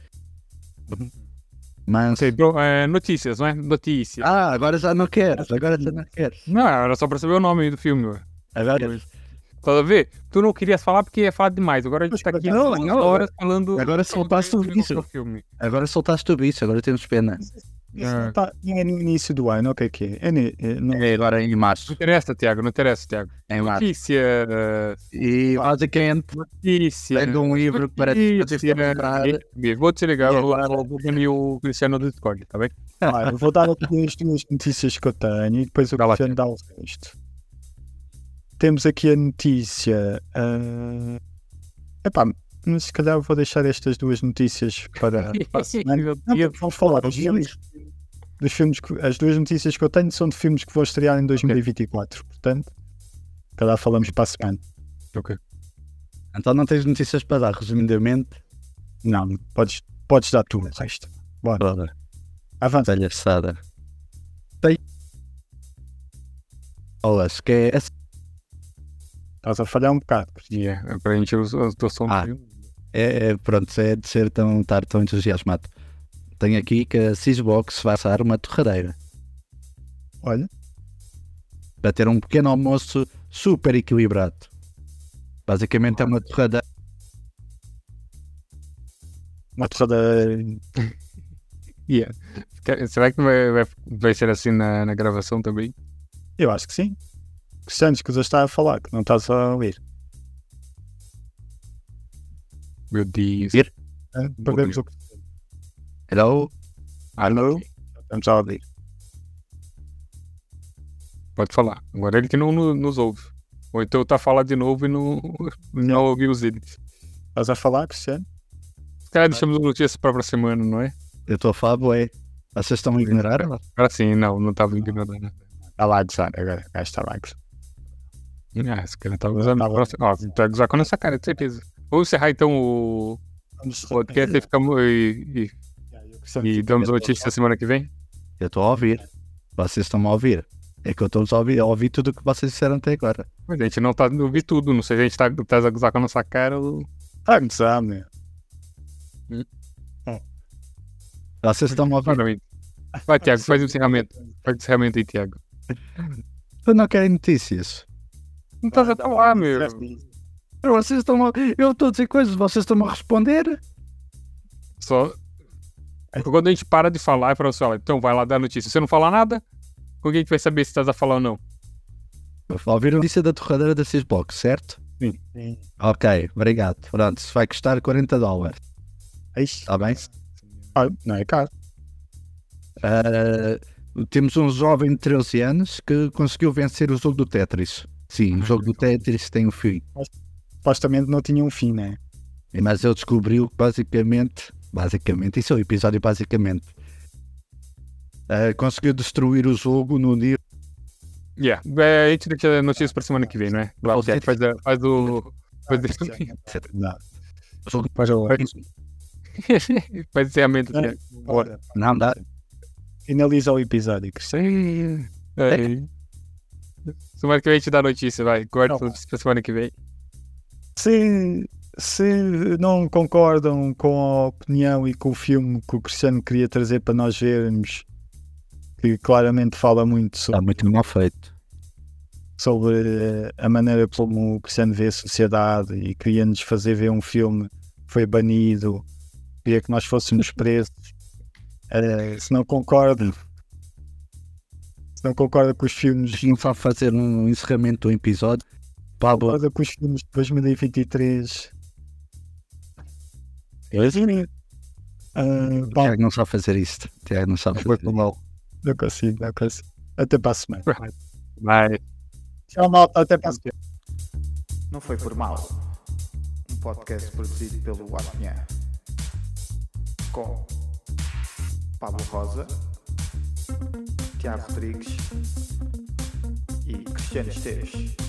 Mas. Sei, é, notícias, não é? Notícias. Ah, agora já não queres, agora já não queres. Não, era só pra saber o nome do filme, meu. Agora, Tá a ver? Tu não querias falar porque ia falar demais. Agora a gente tá aqui Não, não, horas falando. agora soltaste tudo isso. agora soltaste tudo isso, agora temos pena. Isso É. não, tá, não é no início do ano, o que é que é? É, ne- é no- É agora em Não março. interessa, Tiago, não interessa, Tiago. Em março. Notícia. E basicamente Notícia. de um livro que parece que Notícia. comprar. E- Vou desligar E o agora- o Ruben e o Cristiano do Discord, tá bem? <laughs> Vou dar aqui as duas notícias que eu tenho e depois o Dá lá, Cristiano dá o resto. Temos aqui a notícia. ah, Epá, mas se calhar eu vou deixar estas duas notícias para, para a <laughs> semana. Não, vamos falar dos filmes, dos filmes que, as duas notícias que eu tenho são de filmes que vou estrear em 2024, portanto, se calhar falamos para a semana. Ok. Então não tens notícias para dar, resumidamente. Não, podes, podes dar tu o resto. Bora, Bora, avança. palhaçada. Tem. Olha, acho que é. Estás a falhar um bocado. Yeah, é pra gente a situação Ah. filme. É, é, pronto, é de ser tão, estar tão entusiasmado. Tenho aqui que a Cisbox vai lançar uma torradeira Olha, para ter um pequeno almoço super equilibrado. Basicamente é uma torradeira. uma torrada. <laughs> Yeah. Será que vai, vai, vai ser assim na, na gravação também? Eu acho que sim. Cristiano, que já está a falar, que não estás a ouvir. Meu Deus. Ir. É, Perdemos o Hello? Alô? Estamos a ouvir. Pode falar. Agora ele que não no- nos ouve. Ou então tá falando de novo e não, não ouvimos ele. Estás a falar, Cristiano? Os caras deixamos notícias para a semana, não é? Eu estou a falar, bué. Vocês estão a ignorar? Agora sim, não, não estava ignorando. Está lá a gozar, agora está lá a gozar. Ah, esse cara tá usando. Tava- Próximo- Ó, tá gozar com essa cara, de certeza. Vamos encerrar então o podcast e, ficamos, e, e, e damos notícias semana que vem. Eu estou a ouvir. Vocês estão a ouvir. É que eu estou a ouvir, a ouvir tudo o que vocês disseram até agora. Mas a gente não tá ouvindo tudo. Não sei se a gente tá, tá a gozar com a nossa cara ou. Está a gozar, meu. Vocês estão a ouvir. Vai, Tiago, faz o encerramento. Faz o encerramento aí, Tiago. Eu não quero notícias. Não estás a falar, meu. Vocês estão a... Eu estou a dizer coisas, vocês estão a responder. Só. Quando a gente para de falar, é pra você falar, então vai lá dar notícia. Se você não falar nada, como que a gente vai saber se estás a falar ou não? Ouviram a notícia da torradeira da Xbox, certo? Sim. Ok, obrigado. Pronto, isso vai custar 40 dólares. Está bem? ah, não é caro. Ah, temos um jovem de 13 anos que conseguiu vencer o jogo do Tetris. Sim, o jogo do Tetris tem um fim. Supostamente não tinha um fim, né? Mas ele descobriu que basicamente, basicamente, isso é o episódio basicamente, ah, conseguiu destruir o jogo no nível. Yeah. É, a gente deixa notícias pra semana que vem, não é? Tiago, faz, a- faz o. <laughs> Faz, o jogo Faz o- faz o encerramento. <laughs> Bora. não dá. Finaliza o episódio, Cristiano. É. Semana que vem a gente dá notícia, vai. Guarda pra semana que vem. Se, se não concordam com a opinião e com o filme que o Cristiano queria trazer para nós vermos, que claramente fala muito Está sobre, muito mal feito. sobre eh, a maneira como o Cristiano vê a sociedade e queria-nos fazer ver um filme que foi banido, queria que nós fôssemos presos. Eh, se não concordam, se não concordam com os filmes, Não fazer um encerramento do episódio. Pablo, concorda com os filmes de 2023. Ah, bom, Tiago não sabe fazer isto. Tiago não sabe fazer mal. Não consigo, não consigo. Até para a semana. Vai. Tchau, malta. Até para a semana. Não foi por mal. Um podcast produzido pelo Apinhã. Com Pablo Rosa, Tiago Rodrigues e Cristiano Esteves.